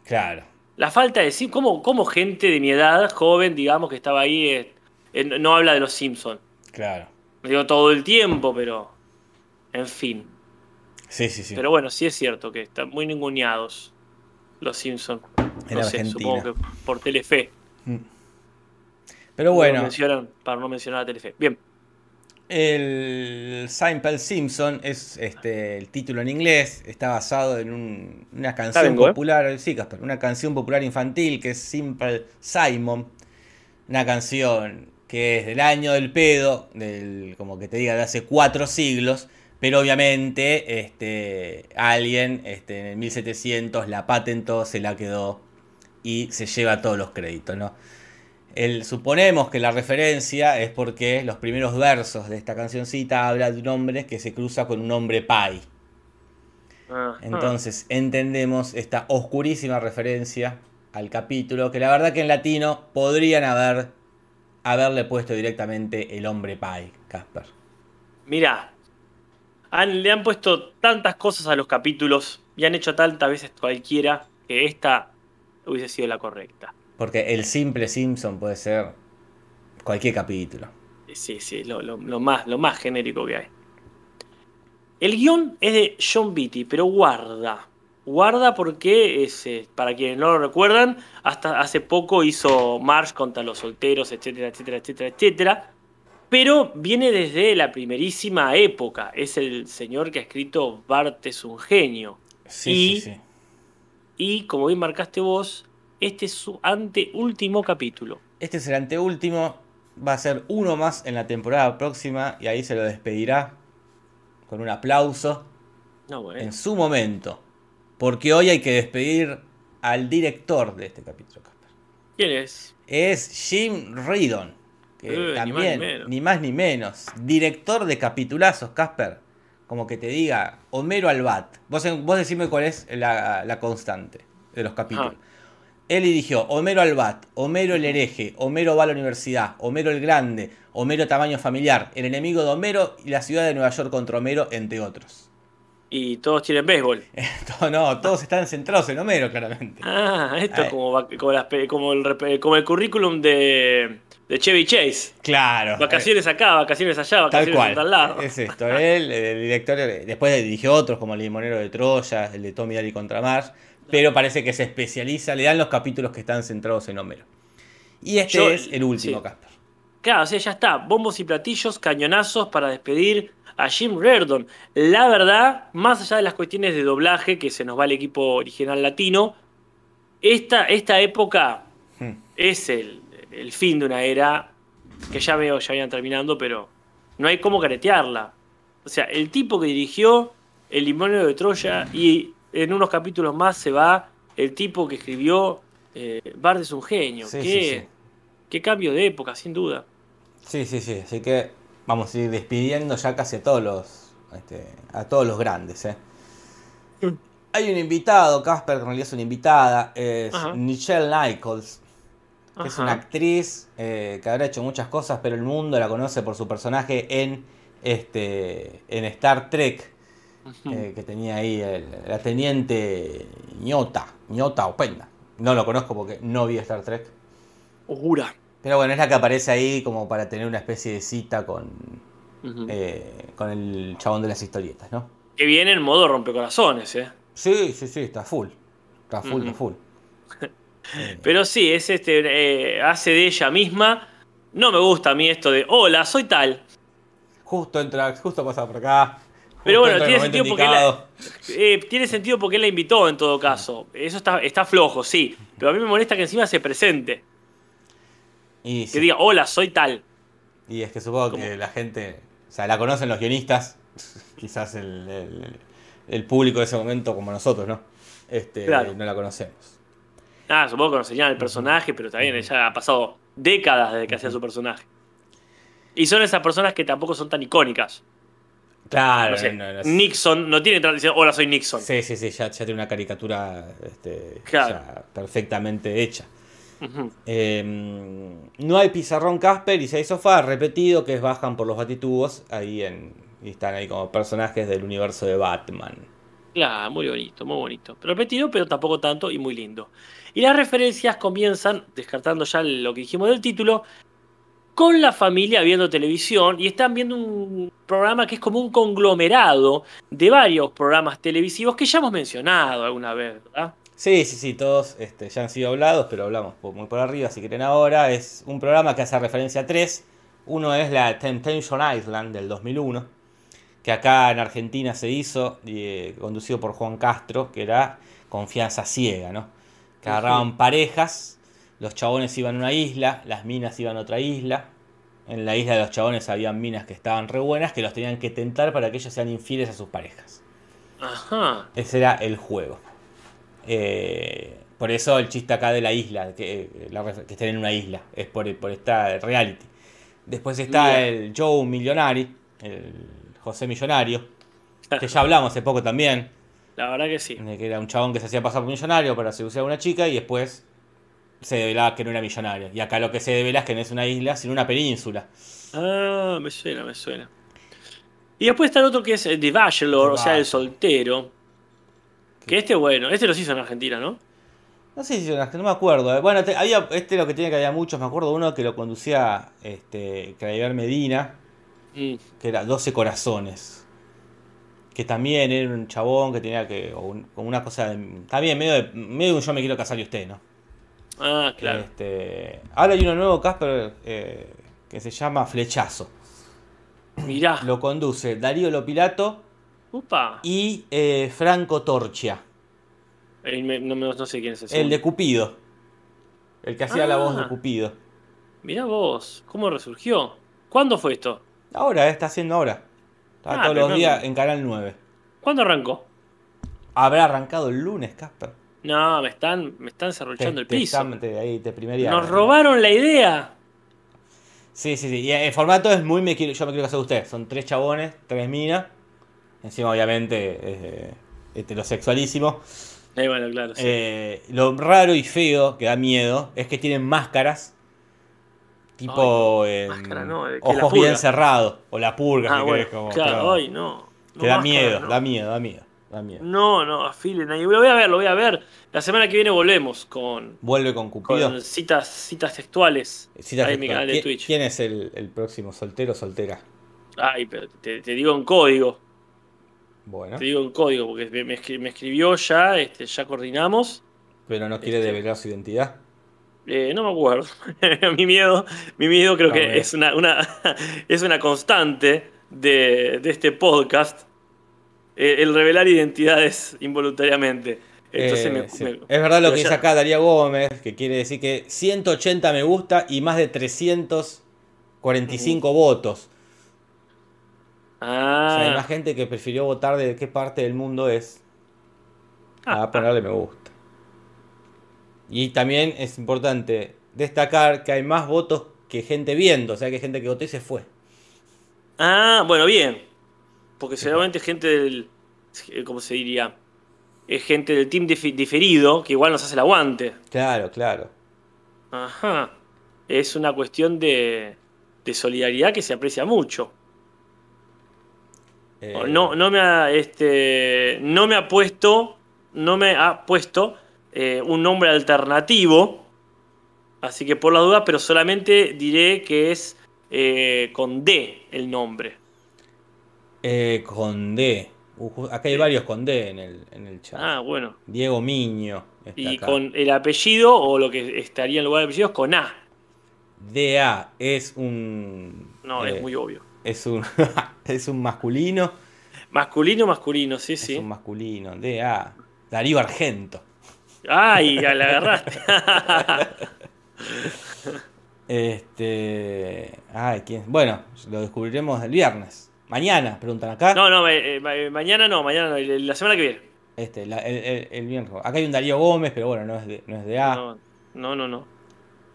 Claro. La falta de Simpsons, ¿cómo, cómo gente de mi edad, joven, digamos, que estaba ahí, eh, eh, no habla de los Simpsons? Claro. Digo todo el tiempo, pero. En fin. Sí, sí, sí. Pero bueno, sí es cierto que están muy ninguneados los Simpsons. En No sé, supongo que por Telefe. Pero Lo bueno, mencionan para no mencionar a Telefe. Bien. El Seinfeld Simpson es este el título en inglés, está basado en un- una canción ¿eh? popular, sí, Casper, una canción popular infantil que es Simple Simon, una canción que es del año del pedo, del como que te diga de hace cuatro siglos, pero obviamente este alguien este, en el 1700 la patentó, se la quedó y se lleva todos los créditos, ¿no? El, suponemos que la referencia es porque los primeros versos de esta cancioncita habla de un hombre que se cruza con un hombre pai. Entonces entendemos esta oscurísima referencia al capítulo que la verdad que en latino podrían haber haberle puesto directamente el hombre pai, Casper. Mirá, han- le han puesto tantas cosas a los capítulos y han hecho tantas veces cualquiera que esta hubiese sido la correcta. Porque el simple Simpson puede ser cualquier capítulo. Sí, sí, lo, lo- lo más, lo más genérico que hay. El guion es de John Beatty, pero guarda. Guarda porque, es, eh, para quienes no lo recuerdan, hasta hace poco hizo March contra los solteros, etcétera, etcétera, etcétera, etcétera. Pero viene desde la primerísima época. Es el señor que ha escrito Bart es un genio. Sí, Y- sí, sí. Y como bien marcaste vos, este es su anteúltimo capítulo. Este es el anteúltimo. Va a ser uno más en la temporada próxima y ahí se lo despedirá con un aplauso No, bueno. en su momento. Porque hoy hay que despedir al director de este capítulo, Casper. ¿Quién es? Es Jim Reardon. Que Eh, ni más ni también, ni más ni menos. Director de capitulazos, Casper. Como que te diga Homero al bat. Vos, vos decime cuál es la, la constante de los capítulos. Ah. Él dirigió Homero al bat, Homero el hereje, Homero va a la universidad, Homero el grande, Homero tamaño familiar, El enemigo de Homero y la ciudad de Nueva York contra Homero, entre otros. Y todos tienen béisbol. (laughs) No, todos están centrados en Homero, claramente. Ah, esto es como, vac- como, las pe- como el, como el currículum de, de Chevy Chase. Claro. Vacaciones acá, vacaciones allá, Tal vacaciones cual. en tal lado. Es esto. Él, el director, después dirigió otros como El Limonero de Troya, el de Tommy Daly contra Mars. Pero parece que se especializa, le dan los capítulos que están centrados en Homero. Y este Yo- es el último, sí. Casper. Claro, o sea, ya está. Bombos y platillos, cañonazos para despedir a Jim Reardon. La verdad, más allá de las cuestiones de doblaje, que se nos va el equipo original latino, esta, esta época Hmm. es el, el fin de una era que ya veo, ya vayan terminando, pero no hay cómo caretearla. O sea, el tipo que dirigió El limonero de Troya y en unos capítulos más se va el tipo que escribió eh, Bard es un genio. Sí, qué, sí, sí. qué cambio de época, sin duda. Sí, sí, sí. Así que vamos a ir despidiendo ya casi a todos los, este, a todos los grandes. ¿eh? Mm. Hay un invitado, Casper, que en realidad es una invitada, es Ajá. Michelle Nichols, que es una actriz eh, que habrá hecho muchas cosas, pero el mundo la conoce por su personaje en, este, en Star Trek. Eh, que tenía ahí el- la teniente ñota, ñota o penda. No lo conozco porque no vi Star Trek. Oscura. Pero bueno, es la que aparece ahí como para tener una especie de cita con, eh, con el chabón de las historietas, ¿no? Que viene en modo rompecorazones, ¿eh? Sí, sí, sí, está full. Está full, Ujú. está full. (laughs) Pero sí, es este, eh, hace de ella misma. No me gusta a mí esto de, hola, soy tal. justo entra, justo pasa por acá. Pero bueno, el tiene sentido porque. Eh, tiene sentido porque él la invitó en todo caso. Eso está, está flojo, sí. Pero a mí me molesta que encima se presente. Y, Que sí, diga, hola, soy tal. y es que supongo ¿Cómo? que la gente, o sea, la conocen los guionistas, (laughs) quizás el, el- el público de ese momento como nosotros, ¿no? Este, Claro. No la conocemos. Ah, supongo que conocerían el personaje, pero también ella ha pasado décadas desde que hacía su personaje. Y son esas personas que tampoco son tan icónicas. Claro, No sé, no, no, no, Nixon no tiene tradición, hola, soy Nixon. Sí, sí, sí, ya, ya tiene una caricatura este, Claro. ya perfectamente hecha. Eh, no hay pizarrón Casper y si hay sofá repetido que es bajan por los batitubos ahí en, y están ahí como personajes del universo de Batman. Claro, muy bonito, muy bonito. Repetido, pero tampoco tanto y muy lindo. Y las referencias comienzan, descartando ya lo que dijimos del título, con la familia viendo televisión y están viendo un programa que es como un conglomerado de varios programas televisivos que ya hemos mencionado alguna vez, ¿verdad? Sí, sí, sí, todos este, ya han sido hablados, pero hablamos muy por arriba, si quieren ahora. Es un programa que hace referencia a tres. Uno es la Temptation Island del 2001, que acá en Argentina se hizo, eh, conducido por Juan Castro, que era confianza ciega, ¿no? Que agarraban parejas, los chabones iban a una isla, las minas iban a otra isla. En la isla de los chabones habían minas que estaban re buenas, que los tenían que tentar para que ellos sean infieles a sus parejas. Ajá. Ese era el juego. Eh, por eso el chiste acá de la isla, que, eh, la que estén en una isla, es por, por esta reality. Después está el Joe Millonari, el José Millonario, (laughs) que ya hablamos hace poco también, La verdad que sí. que era un chabón que se hacía pasar por millonario para seducir a una chica y después se develaba que no era millonario. Y acá lo que se devela es que no es una isla, sino una península. Ah, me suena, me suena. Y después está el otro que es eh, The Bachelor, The o sea, el Bachelor. soltero. Que este, bueno, este los hizo en Argentina, ¿no? No sé si no me acuerdo. eh. Bueno, te- había, este lo que tiene que había muchos, me acuerdo uno que lo conducía este, Claver Medina, Mm. que era 12 corazones. Que también era un chabón que tenía que. o un- como una cosa. de- también medio de, medio de un yo me quiero casar y usted, ¿no? Ah, claro. Este, ahora hay uno nuevo, Casper, eh, que se llama Flechazo. Mirá. Lo conduce Darío Lopilato Upa. y eh, Franco Torchia, me- no, no sé quién es ese. el de Cupido. El que hacía la voz de Ah. Cupido. Mirá vos, ¿cómo resurgió? ¿Cuándo fue esto? Ahora, eh, está haciendo ahora. Está Ah, todos los no- días en Canal 9. ¿Cuándo arrancó? Habrá arrancado el lunes, Casper. No, me están, me están cerruchando el Te- piso. están- te- ahí te primería- Nos robaron la idea. Sí, sí, sí. Y el formato es muy me quiero, yo me quiero casar con usted. Son tres chabones, tres minas. Encima, obviamente, eh, heterosexualísimo. Eh, bueno, claro. sí. Eh, lo raro y feo que da miedo es que tienen máscaras. Tipo Ay, eh, máscara no, de que ojos bien cerrados. O la purga, ah, si bueno, querés, como- claro, ay, no. no que da máscara, miedo, da miedo, da miedo, da miedo. No, no, afilen ahí. Lo voy a ver, lo voy a ver. La semana que viene volvemos con, Vuelve con Cupido. con citas, citas textuales. Citas ahí en mi canal de ¿Qui- Twitch. ¿Quién es el, el próximo soltero o soltera? Ay, pero te, te digo en código. Bueno, Te digo en código, porque me, me escri- me escribió ya, este, ya coordinamos. pero no quiere este- develar su identidad. Eh, no me acuerdo. (laughs) mi miedo, mi miedo creo que es una, una, (laughs) es una constante de, de este podcast. Eh, el revelar identidades involuntariamente. Entonces Eh, me- sí. me- es verdad lo que dice ya- acá Darío Gómez, que quiere decir que 180 me gusta y más de 345 votos. O sea, hay Ah, más gente que prefirió votar de qué parte del mundo es Ah, a ponerle me gusta. Y también es importante destacar que hay más votos que gente viendo, o sea que gente que votó y se fue. ah, bueno, bien. Porque seguramente es gente del. eh, ¿Cómo se diría? Es gente del team diferido que igual nos hace el aguante. Claro, claro. Ajá. Es una cuestión de, de solidaridad que se aprecia mucho. Eh, No, no me ha, este, no me ha puesto, no me ha puesto eh, un nombre alternativo. Así que por la duda, pero solamente diré que es eh, con D el nombre. Eh, con D. Uh, acá hay varios con D en el, en el chat. Ah, bueno. Diego Miño. Y acá. con el apellido, o lo que estaría en lugar del apellido, es con A. DA es un. No, eh, es muy obvio. Es un, (laughs) es un masculino. Masculino, masculino, sí, Es sí. un masculino. DA. Darío Argento. Ay, ya la agarraste. (laughs) Este. Ay, ¿quién? Bueno, lo descubriremos el viernes. Mañana, preguntan acá. No, no, eh, eh, ma- mañana no, mañana no, la semana que viene. Este, la- el, el- el viernes. Acá hay un Darío Gómez, pero bueno, no es de, no es de A. No, no, no, no.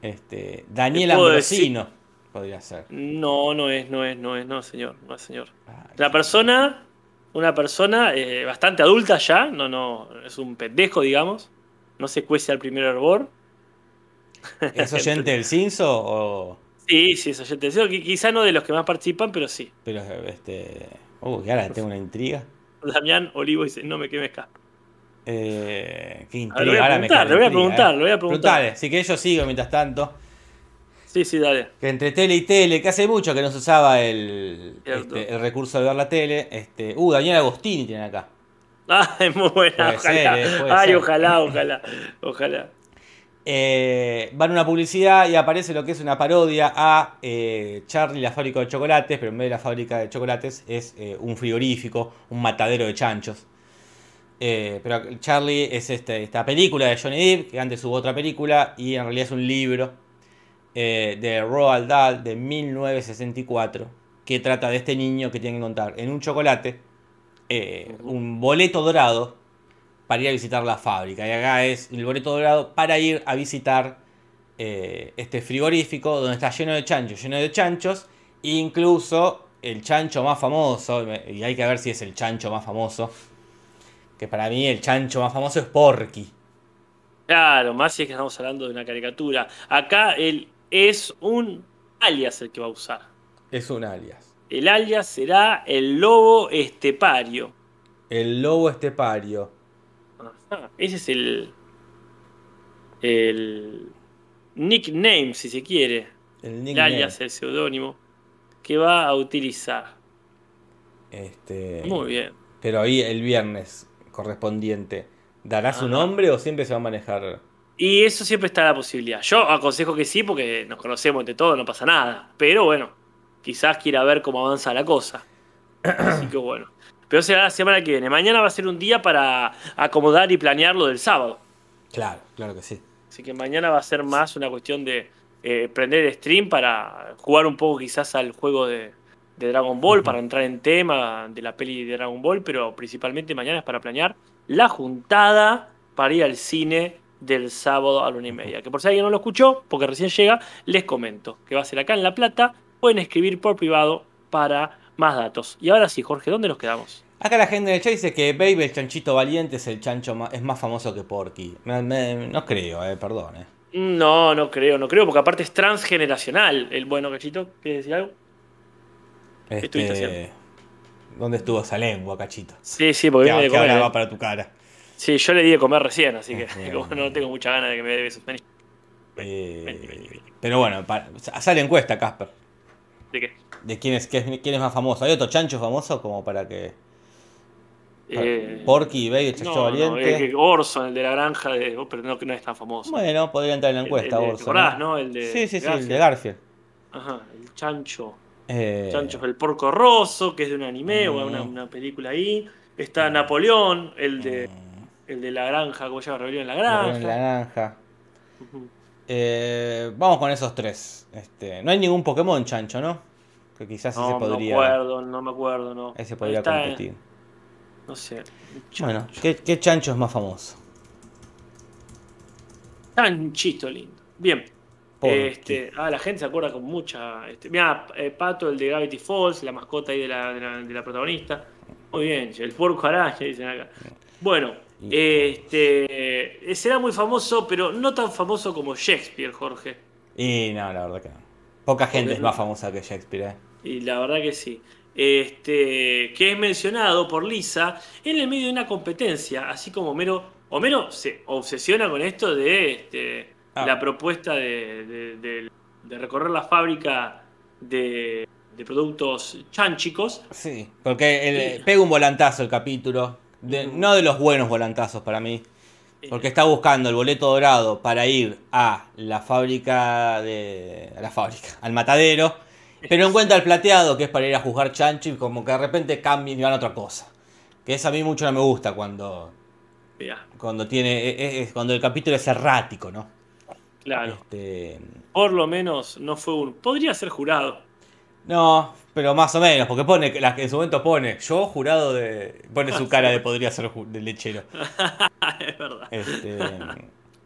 Este, Daniel Ambrosino podría ser. No, no es, no es, no es, no, señor, no es, señor. Ay, La persona, una persona eh, bastante adulta ya, no, no, es un pendejo, digamos. No se cuece al primer hervor. ¿Es oyente del Cinso o.? Sí, sí, es oyente Cinso. Quizá no de los que más participan, pero sí. Pero, este. Uy, ahora tengo una intriga. Damián Olivo dice: No me quemes acá. Eh, qué intriga. Ver, ahora me le voy a preguntar, le voy a preguntar. Preguntale, si que yo sigo mientras tanto. Sí, sí, dale. Que entre tele y tele, que hace mucho que no se usaba el, este, el recurso de ver la tele. Este, uh, Daniel Agostini tiene acá. Ah, (laughs) es muy buena. ojalá. Eh, Ay, ojalá, ojalá, ojalá. Eh, van a una publicidad y aparece lo que es una parodia a eh, Charlie la fábrica de chocolates, pero en vez de la fábrica de chocolates es un frigorífico, un matadero de chanchos. pero Charlie es este, esta película de Johnny Depp, que antes hubo otra película y en realidad es un libro eh, de Roald Dahl de 1964, que trata de este niño que tiene que contar en un chocolate eh, un boleto dorado para ir a visitar la fábrica. Y acá es el boleto dorado para ir a visitar eh, este frigorífico donde está lleno de chanchos, lleno de chanchos, incluso el chancho más famoso, y hay que ver si es el chancho más famoso, que para mí el chancho más famoso es Porky. Claro, más si es que estamos hablando de una caricatura. Acá el es un alias el que va a usar. Es un alias. El alias será el lobo estepario. El lobo estepario. (laughs) Ese es el. El. Nickname, si se quiere. El, alias, el seudónimo. Que va a utilizar. Este. Muy bien. Pero ahí el viernes correspondiente. ¿Dará su nombre o siempre se va a manejar? Y eso siempre está la posibilidad. Yo aconsejo que sí, porque nos conocemos de todo, no pasa nada. Pero bueno, quizás quiera ver cómo avanza la cosa. (clears throat) Así que bueno. Pero será la semana que viene. Mañana va a ser un día para acomodar y planear lo del sábado. Claro, claro que sí. Así que mañana va a ser más una cuestión de eh, prender el stream para jugar un poco quizás al juego de, Dragon Ball, para entrar en tema de la peli de Dragon Ball, pero principalmente mañana es para planear la juntada para ir al cine del sábado a la una y media. Que por si alguien no lo escuchó, porque recién llega, les comento que va a ser acá en La Plata. Pueden escribir por privado para más datos. Y ahora sí, Jorge, ¿dónde nos quedamos? Acá la gente en el chat dice que Baby, el chanchito valiente, es el chancho más, es más famoso que Porky. no creo, eh, perdón. Eh. No, no creo, no creo, porque aparte es transgeneracional. El bueno cachito, ¿quieres decir algo? ¿Qué estuviste este, haciendo? ¿Dónde estuvo esa lengua, cachito? Sí, sí, porque viene de ahora va para tu cara. Sí, yo le di de comer recién, así que (laughs) no tengo mucha ganas de que me dé besos. Eh, pero bueno, sale encuesta, Casper. ¿De qué? De quién es, quién es más famoso. ¿Hay otro chancho famoso como para que. Eh, Porky, el chancho valiente. No, Orson, el de la granja, de, oh, pero no, que no es tan famoso. Bueno, podría entrar en la encuesta, el, Orson. ¿no? ¿no? El de sí, sí, sí, el de Garfield. Ajá, el chancho. Eh... Chancho el porco rosso, que es de un anime o una, mm. una película ahí. Está Napoleón, el de. Mm. El de la granja, como se llama? Rebelión en la granja. en la granja. Eh, vamos con esos tres. Este, no hay ningún Pokémon chancho, ¿no? Que quizás ese podría. No me acuerdo, no me acuerdo, no. Ese podría competir. No sé. Bueno, ¿qué, chancho es más famoso? Chanchito lindo. Bien. Este, ah, la gente se acuerda con mucha. Este, mira, eh, Pato, el de Gravity Falls, la mascota ahí de la, de la, protagonista. Muy bien, el porco araña, dicen acá. Bueno, este, será muy famoso, pero no tan famoso como Shakespeare, Jorge. Y no, la verdad que no. Poca gente es más famosa que Shakespeare. ¿eh? Y la verdad que sí. Este, que es mencionado por Lisa en el medio de una competencia, así como Homero, Homero se obsesiona con esto de este, ah. la propuesta de, recorrer la fábrica de, productos chanchicos. Sí, porque pega un volantazo el capítulo no de los buenos volantazos para mí. Porque está buscando el boleto dorado para ir a la fábrica de. a la fábrica, al matadero. Pero encuentra el plateado que es para ir a juzgar chancho y como que de repente cambia y van a otra cosa. Que eso a mí mucho no me gusta cuando. Cuando tiene. E, e, es, cuando el capítulo es errático, ¿no? Claro. Este, Por lo menos no fue un. Podría ser jurado. No, pero más o menos, porque pone, en su momento pone, yo jurado de. Pone su (laughs) cara de podría ser de lechero. (laughs) es verdad. Este,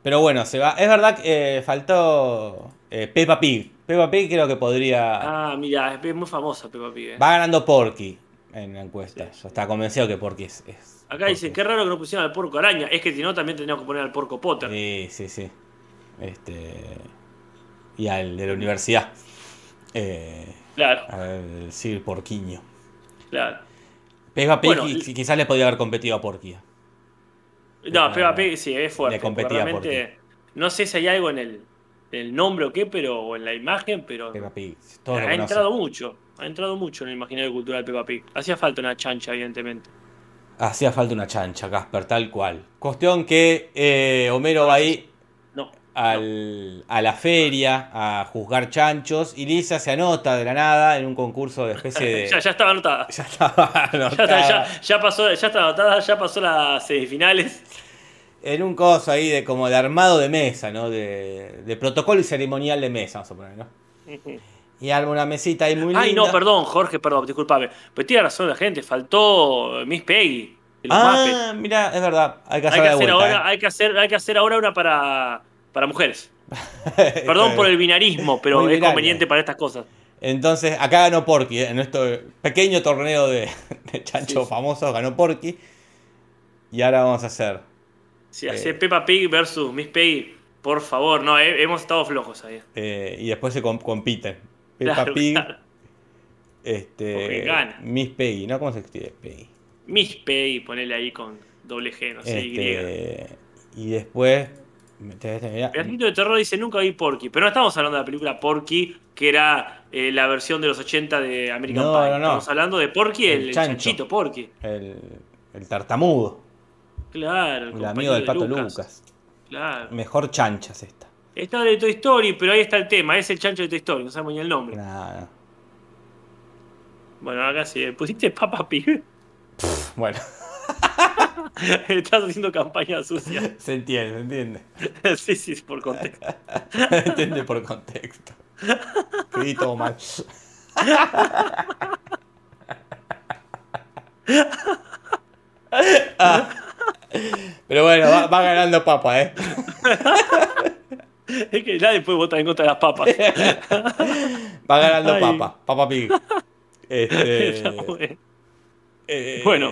pero bueno, se va. Es verdad que eh, faltó eh, Peppa Pig. Peppa Pig creo que podría. Ah, mira, es muy famosa Peppa Pig. Eh. Va ganando Porky en la encuesta. Yo estaba convencido que Porky es. Acá dicen, qué raro que no pusieron al porco araña. Es que si no, también teníamos que poner al porco Potter. Sí, sí, sí. Este, y al de la universidad. Eh, Claro, al Sir Porquiño. claro. Peppa Pig Bueno, y- quizás le podía haber competido a Porky. No, Peppa Pig sí, es fuerte. le competía realmente, no sé si hay algo en el, en el nombre o qué, pero, o en la imagen, pero Peppa Pig. Todos lo ha entrado mucho. Ha entrado mucho en el imaginario cultural Peppa Pig. Hacía falta una chancha, evidentemente. Hacía falta una chancha, Casper, tal cual. Cuestión que eh, Homero va ahí. Al- a la feria a juzgar chanchos y Lisa se anota de la nada en un concurso de especie de... (laughs) ya, ya estaba anotada. (laughs) Ya estaba (laughs) anotada. ya, ya pasó, ya está anotada, ya pasó las semifinales. En un coso ahí de como de armado de mesa, ¿no? De, de protocolo y ceremonial de mesa, vamos a poner, ¿no? Y arma una mesita ahí muy linda. Ay, no, perdón, Jorge, perdón, disculpame. Pero tiene razón la gente, faltó Miss Peggy. los. Ah, mira, es verdad. Hay que Hay hacerla que, hacer vuelta. ahora, hay, que hacer, hay que hacer ahora una para, para mujeres. Perdón por el binarismo, pero Muy es conveniente para estas cosas. Entonces, acá ganó Porky, ¿eh? en nuestro pequeño torneo de, de chancho Sí, sí. famoso ganó Porky. Y ahora vamos a hacer. Si Eh. hace Peppa Pig versus Miss Peggy, por favor, no, he- hemos estado flojos ahí. eh, y después se com- compiten. Peppa Claro, Pig, claro. este, gana. Miss Peggy, ¿no? ¿Cómo se escribe Peggy? Miss Peggy, ponele ahí con doble G, no sé, Y. Este, y después. Mirá, Pedacito de terror dice nunca vi Porky, pero no estamos hablando de la película Porky, que era eh, la versión de los 80 de American No, Pie. no, no. Estamos hablando de Porky, el, El el chanchito Porky. el, el tartamudo, Claro, el compañero amigo del de pato Lucas. Claro. Mejor chanchas esta. Está de Toy Story, pero ahí está el tema, es el chancho de Toy Story, no sabemos ni el nombre. Nada, Bueno, acá sí, pusiste Papa Pig. Bueno, (laughs) Estás haciendo campaña sucia. se entiende, se entiende. (laughs) sí, sí, por contexto. (laughs) Se entiende por contexto. Todo mal. Ah. Pero bueno, va, va ganando papa, ¿eh? Es que nadie puede votar en contra de las papas. Va ganando Ay. papa, papa pig. Este. Eh, Bueno.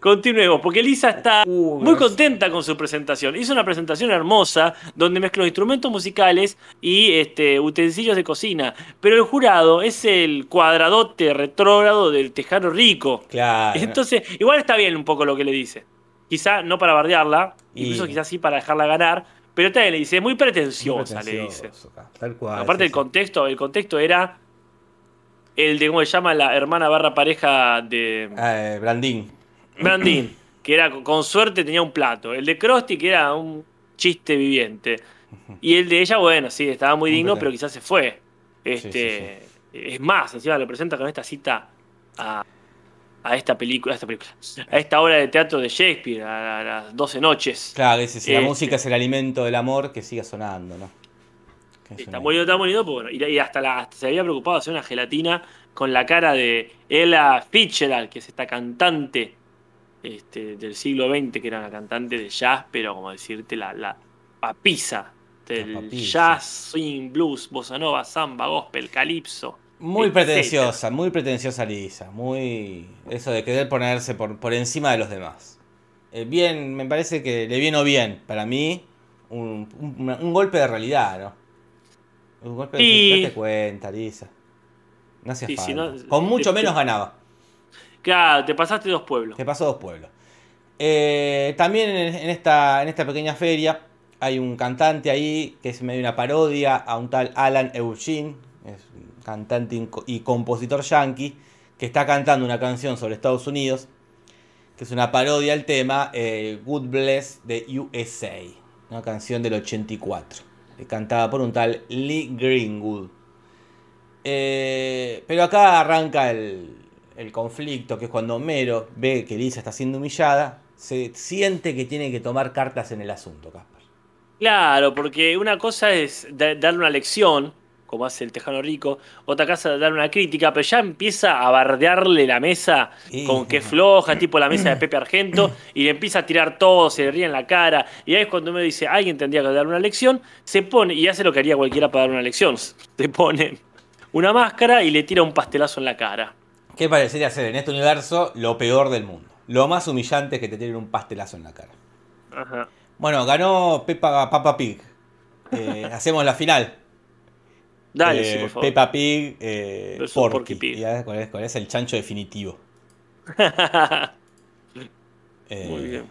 Continuemos, porque Lisa está muy contenta con su presentación. Hizo una presentación hermosa donde mezcló instrumentos musicales y este, utensilios de cocina. Pero el jurado es el cuadradote retrógrado del tejano rico. Claro. Entonces, igual está bien un poco lo que le dice. Quizá no para bardearla, Y- incluso quizás sí para dejarla ganar, pero también le dice, es muy Muy pretenciosa, le dice. Tal cual. Aparte el contexto, el contexto era el de cómo se llama la hermana barra pareja de Eh, Brandín. Brandin, (clears throat) que era con suerte tenía un plato. El de Krusty, que era un chiste viviente. Y el de ella, bueno, sí, estaba muy digno, pero quizás se fue. Este, Es más, encima lo presenta con esta cita a, a esta película, a esta película, a esta obra de teatro de Shakespeare, a, a las 12 noches. Claro, si la Este. música es el alimento del amor, que siga sonando, ¿no? Está muy está pues bueno, y, y hasta, la, hasta se había preocupado de hacer una gelatina con la cara de Ella Fitzgerald, que es esta cantante este, del siglo XX, que era una cantante de jazz, pero como decirte, la, la papisa del La papisa. jazz, swing, blues, bossa nova, samba, gospel, calipso. Muy etcétera. pretenciosa, muy pretenciosa Lisa, muy eso de querer ponerse por, por encima de los demás. Eh, bien, me parece que le vino bien, para mí, un, un- un golpe de realidad, ¿no? Un golpe de Y- cuenta, Lisa. No hacía si falta. no- Con mucho te- menos ganaba. Claro, te pasaste dos pueblos. Te pasó dos pueblos. Eh, también en, en esta, en esta pequeña feria hay un cantante ahí que es medio una parodia a un tal Alan Eugene, es un cantante y co- y compositor yankee, que está cantando una canción sobre Estados Unidos, que es una parodia al tema eh, Good Bless de USA, una canción del 84, eh, cantada por un tal Lee Greenwood. Eh, pero acá arranca el, el conflicto, que es cuando Homero ve que Lisa está siendo humillada, se siente que tiene que tomar cartas en el asunto, Casper. Claro, porque una cosa es da- darle una lección, como hace el Tejano Rico, otra cosa es darle una crítica, pero ya empieza a bardearle la mesa Sí. con que floja, tipo la mesa de (clears throat) Pepe Argento, y le empieza a tirar todo, se le ríe en la cara, y ahí es cuando me dice, alguien tendría que dar una lección, se pone, y hace lo que haría cualquiera para dar una lección, se pone una máscara y le tira un pastelazo en la cara. ¿Qué parecería ser en este universo lo peor del mundo? Lo más humillante es que te tiren un pastelazo en la cara. Ajá. Bueno, ganó Peppa, Papa Pig. Eh, (laughs) hacemos la final. Dale, Eh, sí, por favor. Peppa Pig, eh, Porky. Pig. Y a ver cuál es, cuál es el chancho definitivo. (laughs) Eh, Muy bien.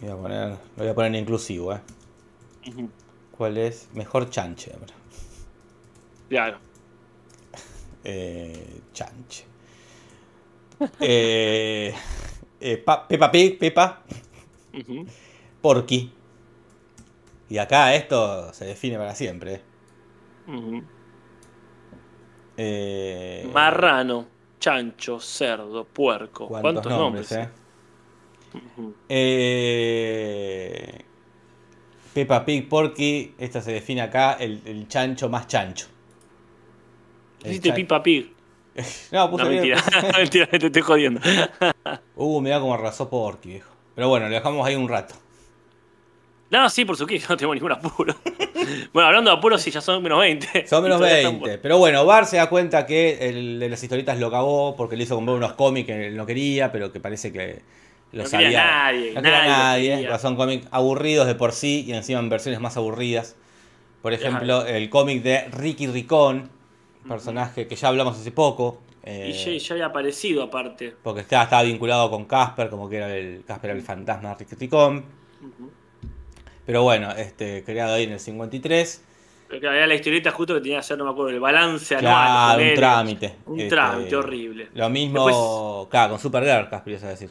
Voy a poner, lo voy a poner en inclusivo, ¿eh? ¿Cuál es? Mejor chanche. Claro. (laughs) Eh, chanche. Eh, (laughs) eh, Pa- Peppa Pig, Peppa, Ujú. Porky. Y acá esto se define para siempre. ¿Eh? Eh, Marrano, chancho, cerdo, puerco. ¿Cuántos, nombres, eh? Ujú. Eh, Peppa Pig, Porky, esta se define acá el, el chancho más chancho. Hiciste Pipa Pig. (laughs) No, puse No, (laughs) (laughs) mentira, te estoy jodiendo. Uh, mirá cómo arrasó Porky, viejo. Pero bueno, lo dejamos ahí un rato. No, sí, por supuesto, (laughs) no tengo ningún apuro. bueno, hablando de apuros, sí, ya son menos 20. Son menos Y todavía están 20. Pero bueno, Bar se da cuenta que el de las historietas lo cagó porque le hizo comprar unos cómics que él no quería, pero que parece que los No quería había. nadie, no quería nadie nadie. quería. Son cómics aburridos de por sí y encima en versiones más aburridas. Por ejemplo, el cómic de Ricky Ricón, personaje que ya hablamos hace poco. eh, Y ya, ya había aparecido aparte. porque estaba, estaba vinculado con Casper, como que era el Casper el fantasma de Ricky Ricón. Pero bueno, este, creado ahí en el 53. Pero que había la historieta justo que tenía que hacer, no me acuerdo, el balance anual. Claro, un trámite. Un Este, trámite horrible. Lo mismo, Después- claro, con Supergirl, Casper, ibas a decir.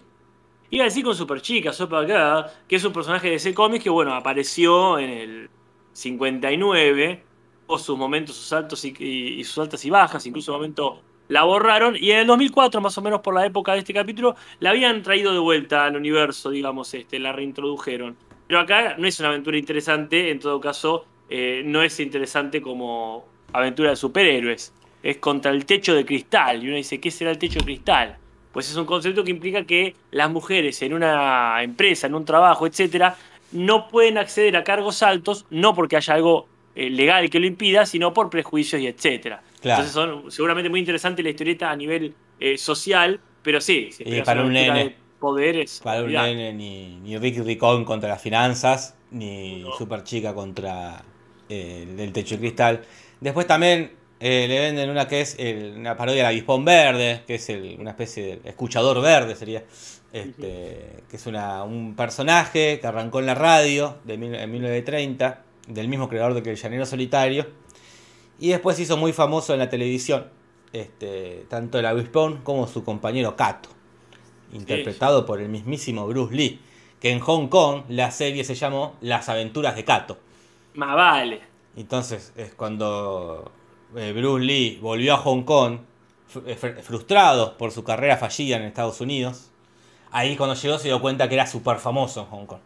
Iba a decir con Superchica, Supergirl, que es un personaje de ese cómic que, bueno, apareció en el 59, o sus momentos, sus altos y, y- y sus altas y bajas, incluso un momento la borraron, y en el 2004, más o menos por la época de este capítulo, la habían traído de vuelta al universo, digamos, este, la reintrodujeron. Pero acá no es una aventura interesante, en todo caso, eh, no es interesante como aventura de superhéroes. Es contra el techo de cristal, y uno dice, ¿qué será el techo de cristal? Pues es un concepto que implica que las mujeres en una empresa, en un trabajo, etcétera, no pueden acceder a cargos altos, no porque haya algo eh, legal que lo impida, sino por prejuicios y etcétera. Claro. Entonces son seguramente muy interesante la historieta a nivel eh, social, pero sí, Y para un nene. De poderes, Para un nene, ni, ni Ricky Ricón contra las finanzas, ni No. Super Chica contra eh, el techo de cristal. Después también eh, le venden una que es el- una parodia del avispón verde, que es el- una especie de escuchador verde, sería. Este, que es una, un personaje que arrancó en la radio de mil- en 1930, del mismo creador de que el Llanero Solitario. Y después se hizo muy famoso en la televisión, este, tanto el avispón como su compañero Kato, interpretado por el mismísimo Bruce Lee, que en Hong Kong la serie se llamó Las aventuras de Kato. Más vale. Entonces es cuando eh, Bruce Lee volvió a Hong Kong, eh, fr- frustrado por su carrera fallida en Estados Unidos. Ahí cuando llegó se dio cuenta que era súper famoso en Hong Kong.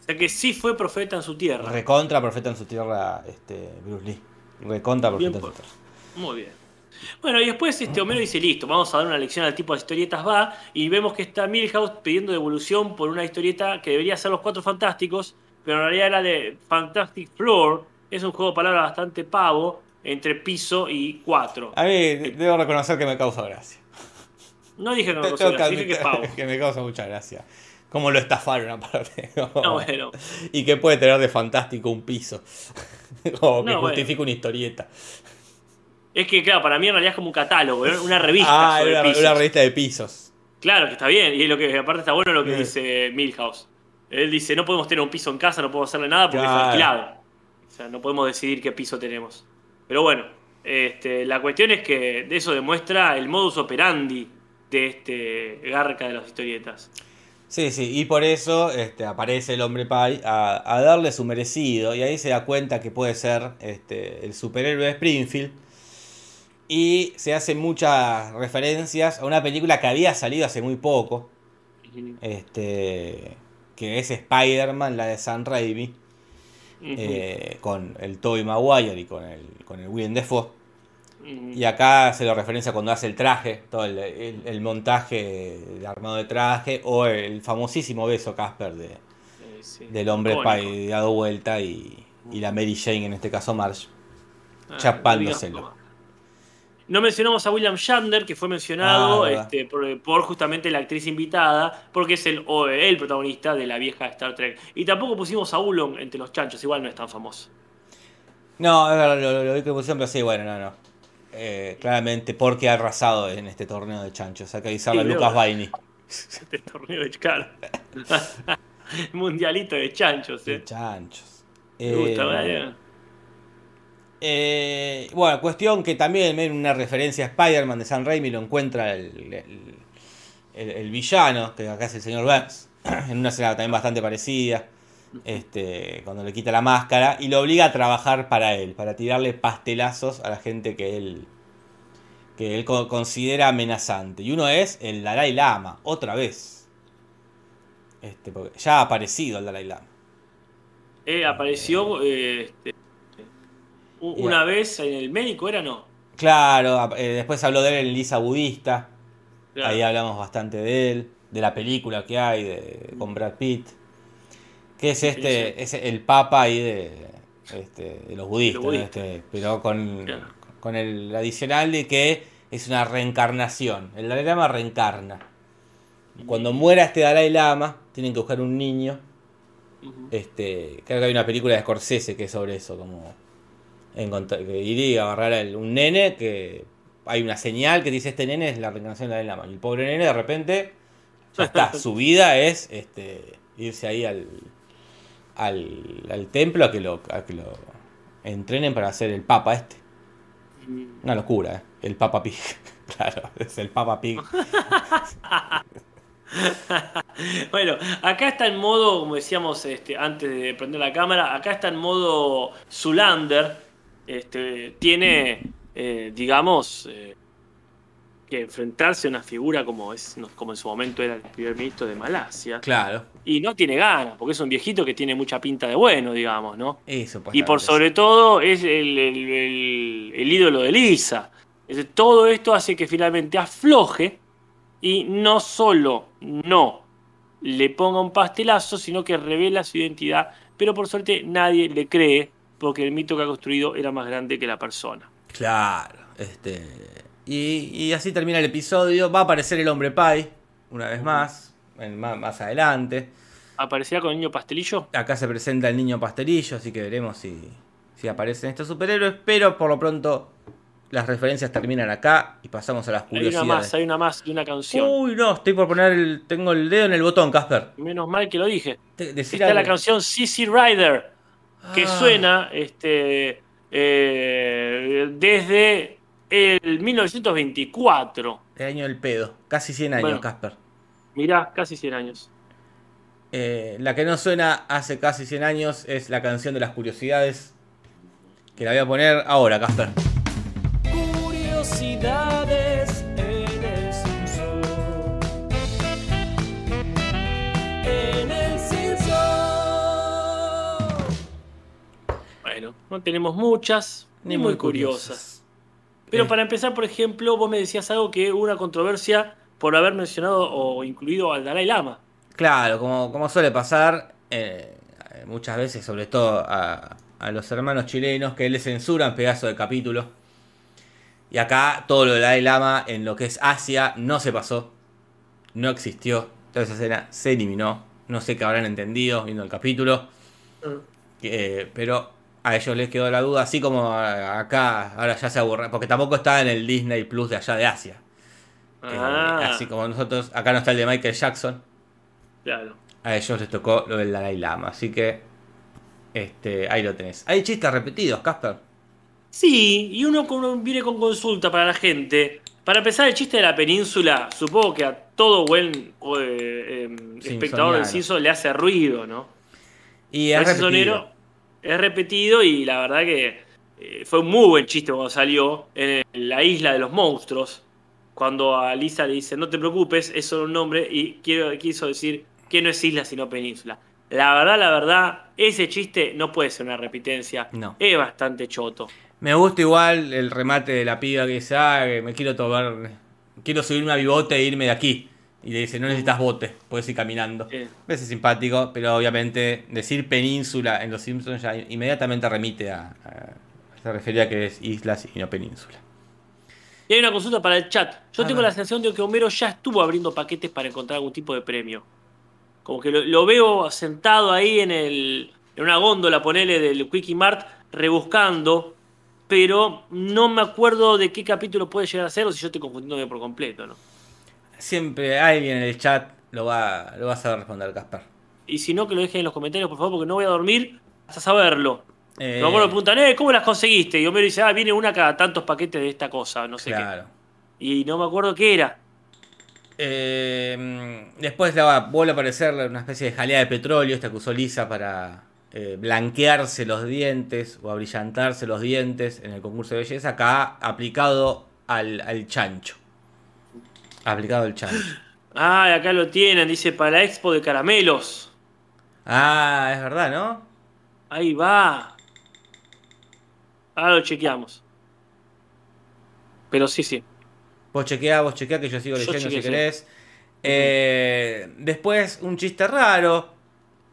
O sea que sí fue profeta en su tierra. Recontra profeta en su tierra, este, Bruce Lee. Recontra Bien profeta en por- su tierra. Muy bien. Bueno, y después este Homero dice, listo, vamos a dar una lección al tipo de historietas va, y vemos que está Milhouse pidiendo devolución por una historieta que debería ser Los Cuatro Fantásticos, pero en realidad era de Fantastic Floor, es un juego de palabras bastante pavo, entre piso y cuatro. A mí debo reconocer que me causa gracia. No dije que no, Tengo lo que dije que es pavo. (laughs) que me causa mucha gracia. Cómo lo estafaron (laughs) aparte. No, bueno. Y que puede tener de fantástico un piso. (laughs) Como que No, bueno. justifica una historieta. Es que, claro, para mí en realidad es como un catálogo, una revista Ah, sobre una, pisos. una revista de pisos. Claro, que está bien, y lo que aparte está bueno lo que dice Milhouse. Él dice, no podemos tener un piso en casa, no podemos hacerle nada porque Claro. es alquilado. O sea, no podemos decidir qué piso tenemos. Pero bueno, este, la cuestión es que eso demuestra el modus operandi de este garca de las historietas. Sí, sí, y por eso este, aparece el hombre Pai a, a darle su merecido. Y ahí se da cuenta que puede ser este, el superhéroe de Springfield. Y se hacen muchas referencias a una película que había salido hace muy poco. Este, que es Spider-Man, la de Sam Raimi. eh, con el Tobey Maguire y con el, con el Willem Dafoe. Y acá se lo referencia cuando hace el traje, todo el, el- el montaje de armado de traje, o el famosísimo beso Casper de, Eh, sí. del hombre. Pai dado vuelta y, y la Mary Jane, en este caso Marge. Ah, chapándoselo. No mencionamos a William Shatner, que fue mencionado Ah, verdad. este, por, por justamente la actriz invitada, porque es el, el protagonista de la vieja Star Trek. Y tampoco pusimos a Ulon entre los chanchos, igual no es tan famoso. No, verdad, lo, lo vi como siempre, sí, bueno, no, no. Eh, claramente porque ha arrasado en este torneo de chanchos. Hay que avisarle Sí, a Lucas. Baini. (laughs) Este torneo de cara. (laughs) Mundialito de chanchos, De eh. chanchos. Me gusta, Eh, ¿vale? Eh, bueno, cuestión que también en una referencia a Spider-Man de San Raimi lo encuentra el, el- villano, que acá es el señor Burns, (clears throat) en una escena también bastante parecida, este, cuando le quita la máscara y lo obliga a trabajar para él, para tirarle pastelazos a la gente que él, que él co- considera amenazante. Y uno es el Dalai Lama, otra vez. Este, porque ya ha aparecido el Dalai Lama. Eh, apareció eh, este, una vez en el médico, ¿era no? Claro, eh, después habló de él en Lisa Budista. Claro. Ahí hablamos bastante de él, de la película que hay de, con Brad Pitt. Que es este, es el papa ahí de, este, de los budistas. Este, pero con, Claro. con el adicional de que es una reencarnación. El Dalai Lama reencarna. Cuando muera este Dalai Lama, tienen que buscar un niño. Este, creo que hay una película de Scorsese que es sobre eso, como iría a agarrar a un nene que hay una señal que dice este nene es la reencarnación del Lama. Y el pobre nene de repente ya está, (laughs) su vida es este irse ahí al, al, al templo a que lo a que lo entrenen para ser el papa este. Mm. Una locura, ¿eh? El Papa Pig. (laughs) claro, es el Papa Pig. (laughs) Bueno, acá está en modo, como decíamos este, antes de prender la cámara, acá está en modo Zulander. Este, tiene, eh, digamos, eh, que enfrentarse a una figura como, es, como en su momento era el primer ministro de Malasia. Claro. Y no tiene ganas, porque es un viejito que tiene mucha pinta de bueno, digamos, ¿no? Eso, Y por sobre todo es el, el- el- el ídolo de Lisa. Todo esto hace que finalmente afloje y no solo no le ponga un pastelazo, sino que revela su identidad. Pero por suerte nadie le cree porque el mito que ha construido era más grande que la persona. Claro, este. Y, y así termina el episodio. Va a aparecer el hombre Pai, una vez más, en- más, más adelante. ¿Aparecerá con el niño pastelillo? Acá se presenta el niño pastelillo, así que veremos si, si aparecen estos superhéroes. Pero por lo pronto, las referencias terminan acá y pasamos a las Hay una curiosidades. más, hay una más de una canción. Uy, no, estoy por poner el. Tengo el dedo en el botón, Casper. Menos mal que lo dije. Te- decir Está la canción CC Rider, que Ah. suena este, eh, desde el 1924. El año del pedo. Casi 100 años, Bueno. Casper. Mirá, casi 100 años. Eh, la que no suena hace casi 100 años es la canción de las curiosidades. Que la voy a poner ahora, Casper. Curiosidades no tenemos muchas, ni, muy curiosas. Pero Eh, para empezar, por ejemplo, vos me decías algo que hubo una controversia por haber mencionado o incluido al Dalai Lama. Claro, como, como suele pasar eh, muchas veces, sobre todo a, a los hermanos chilenos, que les censuran pedazos de capítulo. Y acá todo lo de Dalai Lama en lo que es Asia no se pasó. No existió. Toda esa escena se eliminó. No sé qué habrán entendido viendo el capítulo. Eh, pero a ellos les quedó la duda, así como acá ahora ya se aburre, porque tampoco está en el Disney Plus de allá de Asia. Eh, Ah, así como nosotros, acá no está el de Michael Jackson, claro. a ellos les tocó lo del Dalai Lama, así que este, ahí lo tenés. Hay chistes repetidos, Casper. Sí, y uno con- viene con consulta para la gente. Para empezar, el chiste de la península, supongo que a todo buen eh, em, espectador del. Simpson le hace ruido, ¿no? Y es repetido. sonero es repetido y la verdad que eh, fue un muy buen chiste cuando salió en la isla de los monstruos. Cuando a Lisa le dice, no te preocupes, es solo un nombre y quiero, quiso decir que no es isla sino península. La verdad, la verdad, ese chiste no puede ser una repitencia. No. Es bastante choto. Me gusta igual el remate de la piba que dice, ah, me quiero tomar, quiero subirme a mi bote e irme de aquí. Y le dice, no necesitas bote, puedes ir caminando. Eh, Ese es simpático, pero obviamente decir península en Los Simpsons ya inmediatamente remite a, a- se refería a que es islas y no península. Y hay una consulta para el chat. Yo tengo la sensación de que Homero ya estuvo abriendo paquetes para encontrar algún tipo de premio. Como que lo, lo veo sentado ahí en el en una góndola, ponele, del Quickie Mart, rebuscando, pero no me acuerdo de qué capítulo puede llegar a ser o si yo estoy confundiéndome por completo, ¿no? Siempre alguien en el chat lo va, lo va a saber responder, Casper. Y si no, que lo dejen en los comentarios, por favor, porque no voy a dormir hasta saberlo. Eh, Luego me preguntan, eh, ¿cómo las conseguiste? Y Homero dice, ah, viene una cada tantos paquetes de esta cosa, no sé claro. qué. Y no me acuerdo qué era. Eh, después la, vuelve a aparecer una especie de jalea de petróleo, esta que usó Lisa para eh, blanquearse los dientes o abrillantarse los dientes en el concurso de belleza. Acá aplicado al, al chancho. Aplicado al chancho. Ah, acá lo tienen, dice, para la expo de caramelos. Ah, es verdad, ¿no? Ahí va. Ahora lo chequeamos. Pero sí, sí. Vos chequeá, vos chequeá que yo sigo Yo leyendo si sí. querés. Eh, después, un chiste raro,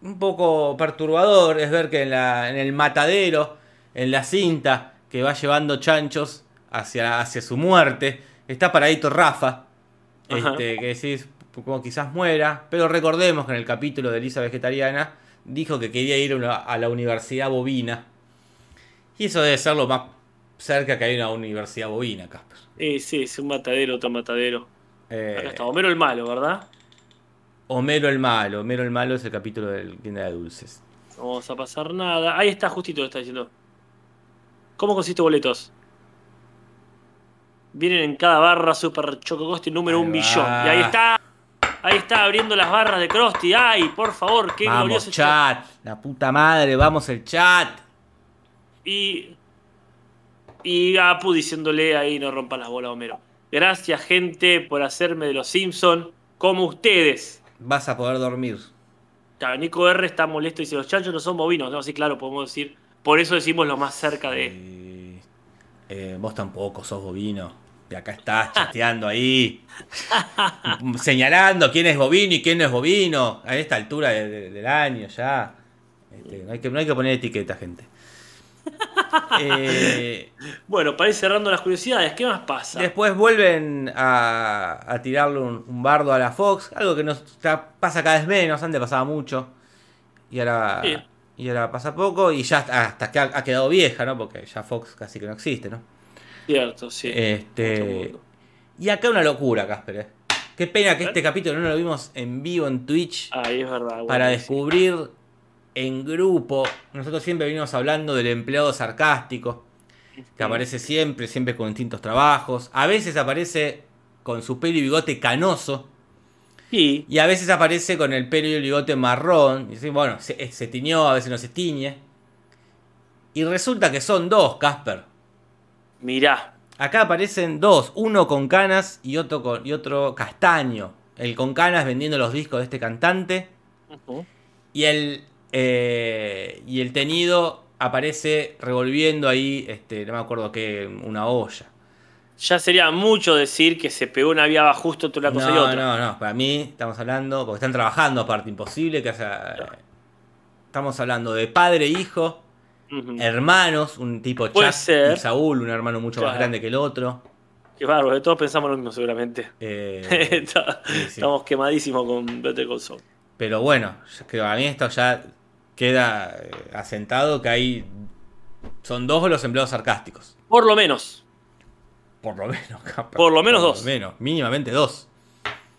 un poco perturbador, es ver que en, la, en el matadero, en la cinta que va llevando chanchos hacia, hacia su muerte, está paradito Rafa. Este, que decís, como quizás muera, pero recordemos que en el capítulo de Elisa Vegetariana dijo que quería ir a la Universidad Bovina. Y eso debe ser lo más cerca que hay una Universidad Bovina, Casper. Eh, sí, es un matadero, otro matadero. Eh, Acá está, Homero el malo, ¿verdad? Homero el malo. Homero el malo es el capítulo del tienda de dulces. No vamos a pasar nada. Ahí está, justito lo está diciendo. ¿Cómo consiste boletos? Vienen en cada barra Super Chococosti número Ahí un va. billón. Y ahí está. Ahí está abriendo las barras de Krusty. ¡Ay, por favor! ¡Qué vamos, glorioso! chat. La puta madre, vamos el chat. Y. Y Apu diciéndole ahí no rompan las bolas, Homero. Gracias, gente, por hacerme de los Simpson como ustedes. Vas a poder dormir. Claro, Nico R está molesto y dice: Los chanchos no son bovinos. No, sí, claro, podemos decir. Por eso decimos lo más cerca de. Eh, vos tampoco sos bovino. Y acá estás chateando ahí. (laughs) señalando quién es bovino y quién no es bovino. A esta altura de- de- del año ya. Este, no, hay que, no hay que poner etiqueta, gente. (laughs) Eh, Bueno, para ir cerrando las curiosidades, ¿qué más pasa? Después vuelven a, a tirarle un, un bardo a la Fox, algo que nos pasa cada vez menos, antes pasaba mucho. Y ahora, Sí. y ahora pasa poco y ya hasta, hasta que ha, ha quedado vieja, ¿no? Porque ya Fox casi que no existe, ¿no? Cierto, sí. Este, y acá una locura, Casper. ¿eh? Qué pena que este capítulo no lo vimos en vivo en Twitch Ahí es verdad. bueno, para sí. descubrir en grupo. Nosotros siempre venimos hablando del empleado sarcástico, que aparece siempre, siempre con distintos trabajos. A veces aparece con su pelo y bigote canoso, Sí, y a veces aparece con el pelo y el bigote marrón. Y bueno, se, se tiñó, a veces no se tiñe. Y resulta que son dos, Casper. Mirá. Acá aparecen dos, uno con canas y otro, con, y otro castaño. El con canas vendiendo los discos de este cantante. Y el, eh, y el tenido aparece revolviendo ahí, este, no me acuerdo qué, una olla. Ya sería mucho decir que se pegó una viaba justo entre una cosa y No, otra. no, no, para mí estamos hablando, porque están trabajando aparte, imposible que haya... Estamos hablando de padre e hijo, Hermanos, un tipo Puede Chuck ser. y Saúl, un hermano mucho más grande que el otro. Qué bárbaro, todos pensamos lo mismo seguramente. Eh, (laughs) Está- sí, sí. Estamos quemadísimos con Better Call Saul. Pero bueno, creo a mí esto ya queda eh, asentado que hay... Son dos los empleados sarcásticos. Por lo menos. Por lo menos, (laughs) capaz. Por lo menos dos. Por lo menos, mínimamente dos.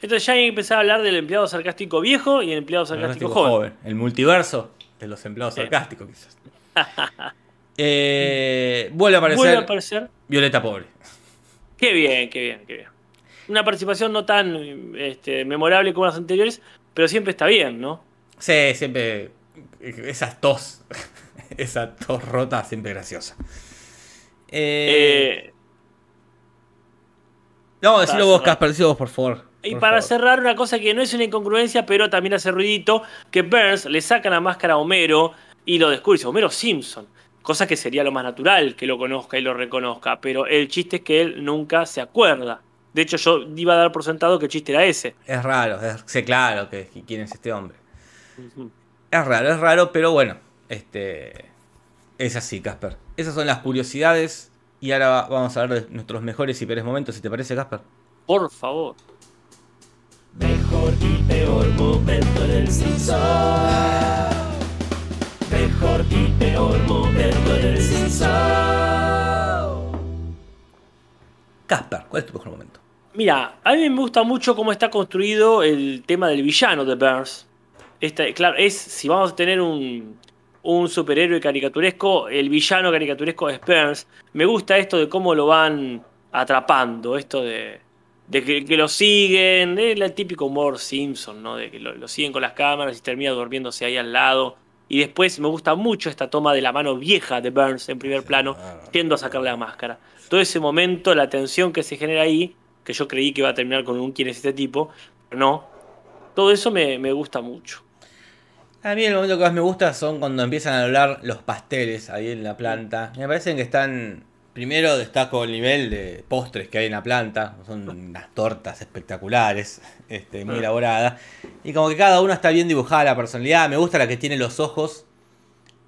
Entonces ya hay que empezar a hablar del empleado sarcástico viejo y el empleado sarcástico joven. El multiverso de los empleados Sí. sarcásticos, quizás. (laughs) Eh, vuelve a aparecer Vuelve a aparecer. Violeta Pobre. Qué bien, qué bien, qué bien. Una participación no tan este, memorable como las anteriores, pero siempre está bien, ¿no? Sí, siempre. Esas tos. (laughs) Esa tos rota, siempre graciosa. Eh, Eh, no, decilo vos. Casper, decilo vos, por favor. y por para favor. cerrar, una cosa que no es una incongruencia, pero también hace ruidito, que Burns le saca la máscara a Homero y lo descubre, dice, Homero Simpson. Cosa que sería lo más natural que lo conozca y lo reconozca, pero el chiste es que él nunca se acuerda. De hecho, yo iba a dar por sentado que el chiste era ese. Es raro, es- sé claro que, que quién es este hombre. Es raro, es raro, pero bueno, este es así, Casper. Esas son las curiosidades y ahora va- vamos a hablar de nuestros mejores y peores momentos, si te parece, Casper. Por favor. Mejor y peor momento en el Simpson. Mejor y peor momento del Simpson. Casper, ¿cuál es tu mejor momento? Mira, a mí me gusta mucho cómo está construido el tema del villano de Burns. Esta, claro, es si vamos a tener un, un superhéroe caricaturesco, el villano caricaturesco es Burns. Me gusta esto de cómo lo van atrapando, esto de, de que, que lo siguen, el típico humor Simpson, ¿no? De que lo, lo siguen con las cámaras y termina durmiéndose ahí al lado. Y después me gusta mucho esta toma de la mano vieja de Burns en primer plano, claro. yendo a sacarle la máscara. Todo ese momento, la tensión que se genera ahí, que yo creí que iba a terminar con un quién es este tipo, pero no. Todo eso me, me gusta mucho. A mí el momento que más me gusta son cuando empiezan a hablar los pasteles ahí en la planta. Me parecen que están. Primero destaco el nivel de postres que hay en la planta. Son unas tortas espectaculares, este, muy Ah. elaboradas. Y como que cada uno está bien dibujada la personalidad. Me gusta la que tiene los ojos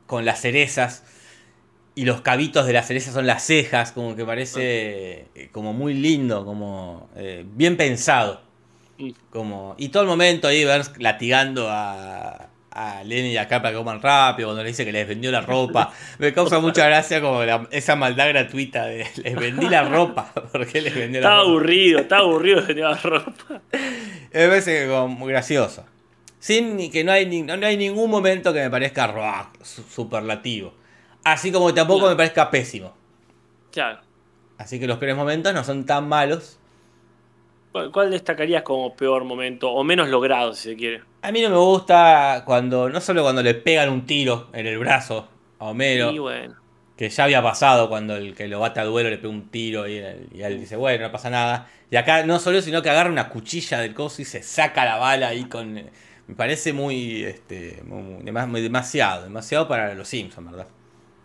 con las cerezas. Y los cabitos de las cerezas son las cejas. Como que parece eh, como muy lindo, como eh, bien pensado. Mm. Como, y todo el momento ahí Burns latigando a, a Lenny y a Cap para que coman rápido, cuando le dice que les vendió la ropa. Me causa mucha gracia como la- esa maldad gratuita de les vendí la ropa. (laughs) ¿Por qué les vendió la Está ropa? aburrido, está aburrido de llevar ropa. Me parece como muy gracioso. Sin ni- que no hay, ni- no, no hay ningún momento que me parezca su- superlativo. Así como tampoco Claro. me parezca pésimo. Claro. Así que los peores momentos no son tan malos. ¿Cuál, destacarías como peor momento? O menos logrado, si se quiere. A mí no me gusta cuando, no solo cuando le pegan un tiro en el brazo a Homero, bueno. que ya había pasado cuando el que lo bate a duelo le pega un tiro y él, y él dice, bueno, no pasa nada. Y acá no solo, sino que agarra una cuchilla del coso y se saca la bala ahí con... Me parece muy, este, muy- demas- muy demasiado, demasiado para los Simpsons, ¿verdad?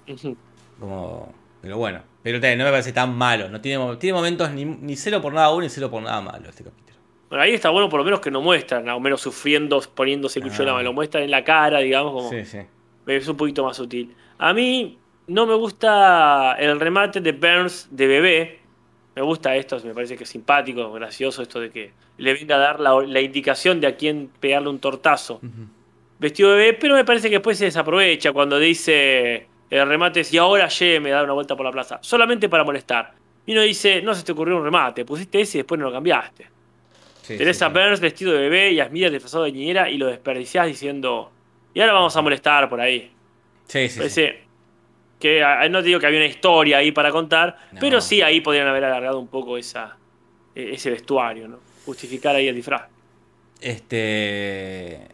Ujú. Como, pero bueno, pero también no me parece tan malo, no tiene, tiene momentos ni, ni cero por nada bueno ni cero por nada malo este capítulo. Bueno, ahí está bueno por lo menos que no muestran a Homero sufriendo, poniéndose el cuchillo en la Ah. mano. Lo muestran en la cara, digamos, como Sí, sí. es un poquito más sutil. A mí no me gusta el remate de Burns de bebé. Me gusta esto, me parece que es simpático, gracioso esto de que le venga a dar la, la indicación de a quién pegarle un tortazo. Vestido de bebé, pero me parece que después se desaprovecha cuando dice el remate es y ahora ye me da una vuelta por la plaza. Solamente para molestar. Y uno dice, no se te ocurrió un remate, pusiste ese y después no lo cambiaste. Sí, Tenés sí, a sí. Burns vestido de bebé y a Smith disfrazado de niñera y lo desperdiciás diciendo, y ahora vamos a molestar por ahí. Sí, sí. Parece que ah, no te digo que había una historia ahí para contar, No. pero sí ahí podrían haber alargado un poco esa, eh, ese vestuario, ¿no? Justificar ahí el disfraz. Este.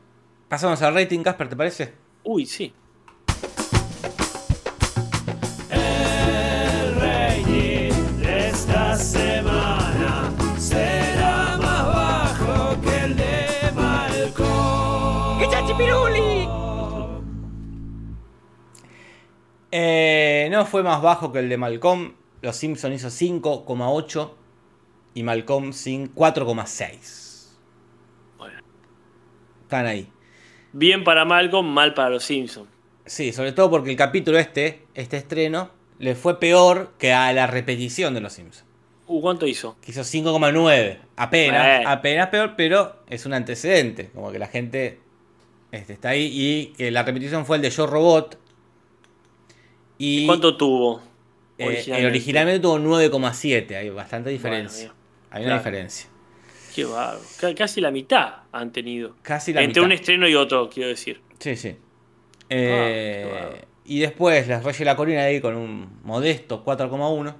Pasamos al rating, Casper, ¿te parece? Uy, sí. Eh, no fue más bajo que el de Malcolm. Los Simpson hizo 5,8 y Malcolm sin 4,6. Bueno. Están ahí. Bien para Malcolm, mal para los Simpsons. Sí, sobre todo porque el capítulo este, este estreno, le fue peor que a la repetición de Los Simpsons. Uh, ¿cuánto hizo? Que hizo 5,9. Apenas, apenas peor, pero es un antecedente. Como que la gente este, está ahí y que la repetición fue el de Yo Robot. Y ¿Cuánto tuvo? eh, el originalmente tuvo 9,7. Hay bastante diferencia. Bueno, Hay una claro. diferencia. Qué bárbaro. C- Casi la mitad han tenido. Casi la Entre mitad. un estreno y otro, quiero decir. Sí, sí. qué Eh, y después les Reyes de la Colina ahí con un modesto 4,1.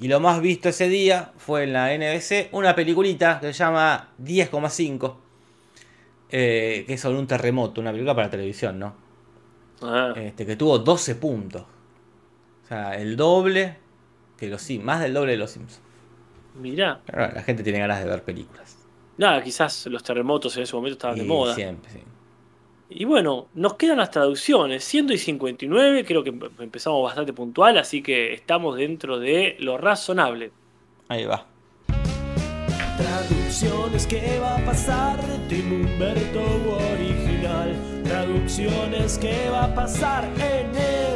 Y lo más visto ese día fue en la NBC una peliculita que se llama 10,5. eh, que es sobre un terremoto, una película para televisión, ¿no? Ah, Este, que tuvo 12 puntos. O sea, el doble que los Sims, más del doble de los Sims. mirá. Pero la gente tiene ganas de ver películas. Nada, quizás los terremotos en ese momento estaban de Y moda. Siempre, sí. Y bueno, nos quedan las traducciones. Siendo y 59, creo que empe- empezamos bastante puntual, así que estamos dentro de lo razonable. Ahí va. Traducciones, ¿qué va a pasar? Tim Humberto original. Traducciones, ¿qué va a pasar en el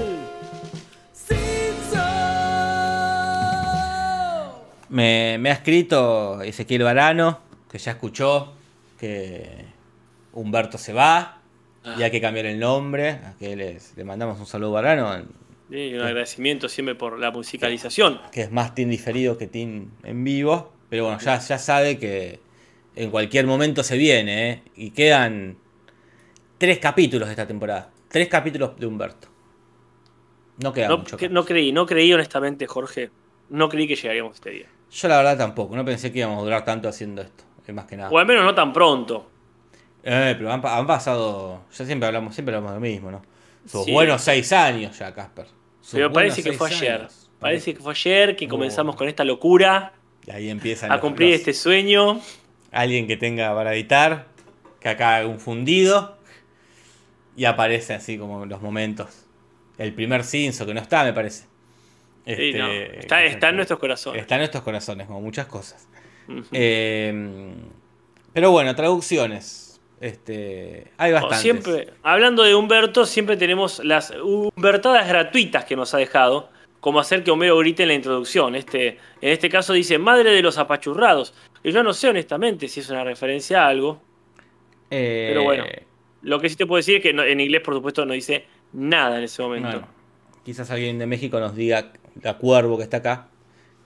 Me, me ha escrito Ezequiel Varano, que ya escuchó que Humberto se va. y hay que cambiar el nombre. A que les, le mandamos un saludo barano, Sí, un agradecimiento siempre por la musicalización. que es más team diferido que team en vivo. Pero bueno, ya, ya sabe que en cualquier momento se viene, ¿eh? Y quedan tres capítulos de esta temporada. Tres capítulos de Humberto. No queda No, mucho. que- no creí, no creí honestamente, Jorge. No creí que llegaríamos a este día. Yo la verdad tampoco. No pensé que íbamos a durar tanto haciendo esto. Es más que nada. O al menos no tan pronto. Eh, pero han, pa- han pasado. Ya siempre hablamos, siempre hablamos de lo mismo, ¿no? Sus Sí. buenos seis años ya, Casper. Sus Pero parece que fue ayer. años. Parece que fue ayer que Oh. comenzamos con esta locura Y ahí empiezan a cumplir los- este sueño. Alguien que tenga para editar, que acá haga un fundido. Y aparece así como en los momentos. El primer cinzo, que no está, me parece. Sí, Este, no, está, está en nuestros corazones. Está en nuestros corazones, como muchas cosas. Eh, pero bueno, traducciones. Este, hay O bastantes. siempre, hablando de Humberto, siempre tenemos las Humbertadas gratuitas que nos ha dejado, como hacer que Homero grite en la introducción. Este, en este caso dice Madre de los apachurrados. Que yo no sé honestamente si es una referencia a algo. Eh, Pero bueno. Lo que sí te puedo decir es que en inglés, por supuesto, no dice nada en ese momento. Bueno, quizás alguien de México nos diga, la cuervo que está acá,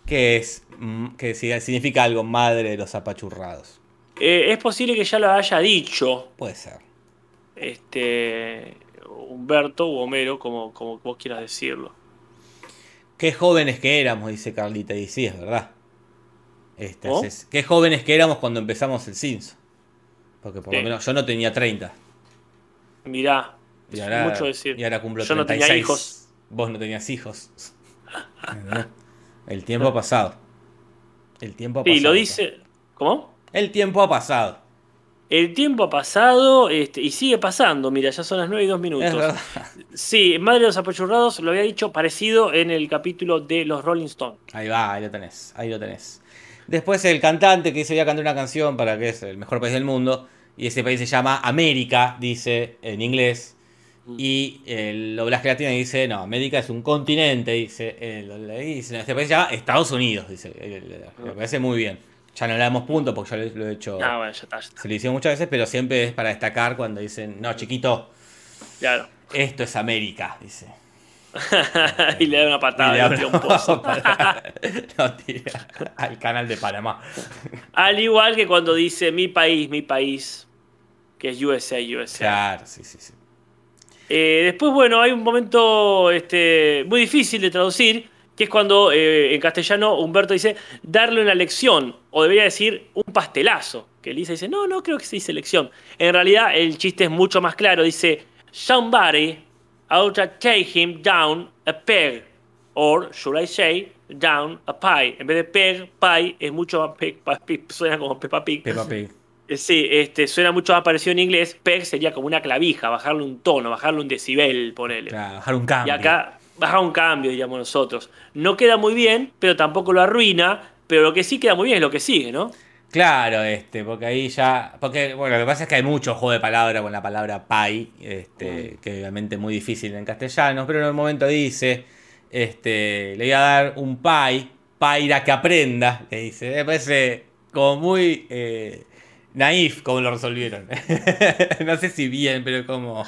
que es mm, que si- significa algo madre de los apachurrados. Eh, es posible que ya lo haya dicho Puede ser. este Humberto o Homero, como, como vos quieras decirlo. Qué jóvenes que éramos, dice Carlita, y sí, es verdad. Este, ¿Oh? es- qué jóvenes que éramos cuando empezamos el Cinso. Porque por Sí. lo menos yo no tenía 30. Mirá, Y ahora, mucho decir. y ahora cumplo Yo no 36. tenía hijos. Vos no tenías hijos. (laughs) el tiempo ha pasado. El tiempo ha pasado. Sí, lo dice. ¿Cómo? El tiempo ha pasado. El tiempo ha pasado este, y sigue pasando. Mira, ya son las 9 y 2 minutos. Es verdad. Sí, Madre de los Apachurrados lo había dicho parecido en el capítulo de los Rolling Stones. Ahí va, ahí lo tenés, ahí lo tenés. Después el cantante que dice voy a cantar una canción para que es el mejor país del mundo. Y ese país se llama América, dice en inglés. Y el doblaje latino dice, no, América es un continente, dice. El, dice este país se llama Estados Unidos, dice. El- Me parece muy bien. Ya no le damos punto porque ya lo, he hecho. Ah, bueno, ya está, ya está. Se lo hicieron muchas veces, pero siempre es para destacar cuando dicen, no, chiquito, Claro. esto es América, dice. (laughs) y le da una patada Y le un pozo. Lo tira al canal de Panamá. Al igual que cuando dice mi país, mi país, que es USA, USA. Claro, sí, sí, sí. Eh, después, bueno, hay un momento este, muy difícil de traducir, que es cuando eh, en castellano Humberto dice darle una lección, o debería decir un pastelazo. Que Lisa dice, no, no creo que se dice lección. En realidad, el chiste es mucho más claro. Dice, somebody ought to take him down a peg. Or, should I say, down a pie. En vez de peg, pie, es mucho más peg, (laughs) suena como Peppa Pig. Peppa Pig. Eh, Sí, este, suena mucho más parecido en inglés. Peg sería como una clavija, bajarle un tono, bajarle un decibel, ponele. Claro, bajar un Y cambio. acá baja un cambio, diríamos nosotros. No queda muy bien, pero tampoco lo arruina. Pero lo que sí queda muy bien es lo que sigue, ¿no? Claro, este, porque ahí ya. Porque, bueno, lo que pasa es que hay mucho juego de palabra con la palabra pay, este, que obviamente es muy difícil en castellano, pero en un momento dice, este, le voy a dar un pay, paira que aprenda, le dice. Me parece como muy eh, naif como lo resolvieron. (laughs) no sé si bien, pero como.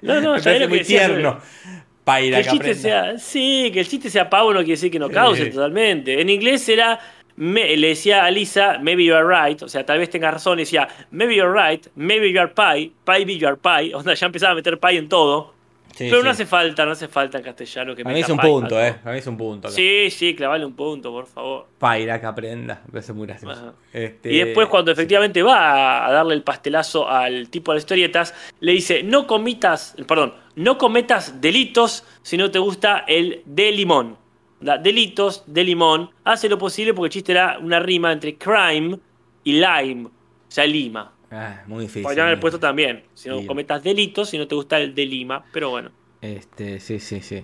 No, no, ya que muy decías, tierno. Que Paira el que, chiste sea. Sí, que el chiste sea pavo no quiere decir que no cause totalmente. En inglés era. me- le decía a Lisa, maybe you are right. O sea, tal vez tenga razón. Decía, maybe you are right, maybe you are pie, pie be you are pie. (laughs) O sea, ya empezaba a meter pie en todo. Sí, pero sí. no hace falta, no hace falta en castellano que mí es un punto, a eh. mí es un punto. acá. Sí, sí, clavale un punto, por favor. Paira que aprenda. Me parece muy gracioso. Este, Y después cuando efectivamente va a darle el pastelazo al tipo de las historietas, le dice, no comitas, perdón, no cometas delitos si no te gusta el de limón. Da, Delitos de limón, hace lo posible porque el chiste era una rima entre crime y lime, o sea, lima. Ah, muy difícil. Podrían haber puesto también, si no Sí. cometas delitos si no te gusta el de lima, pero bueno. Este, sí, sí, sí.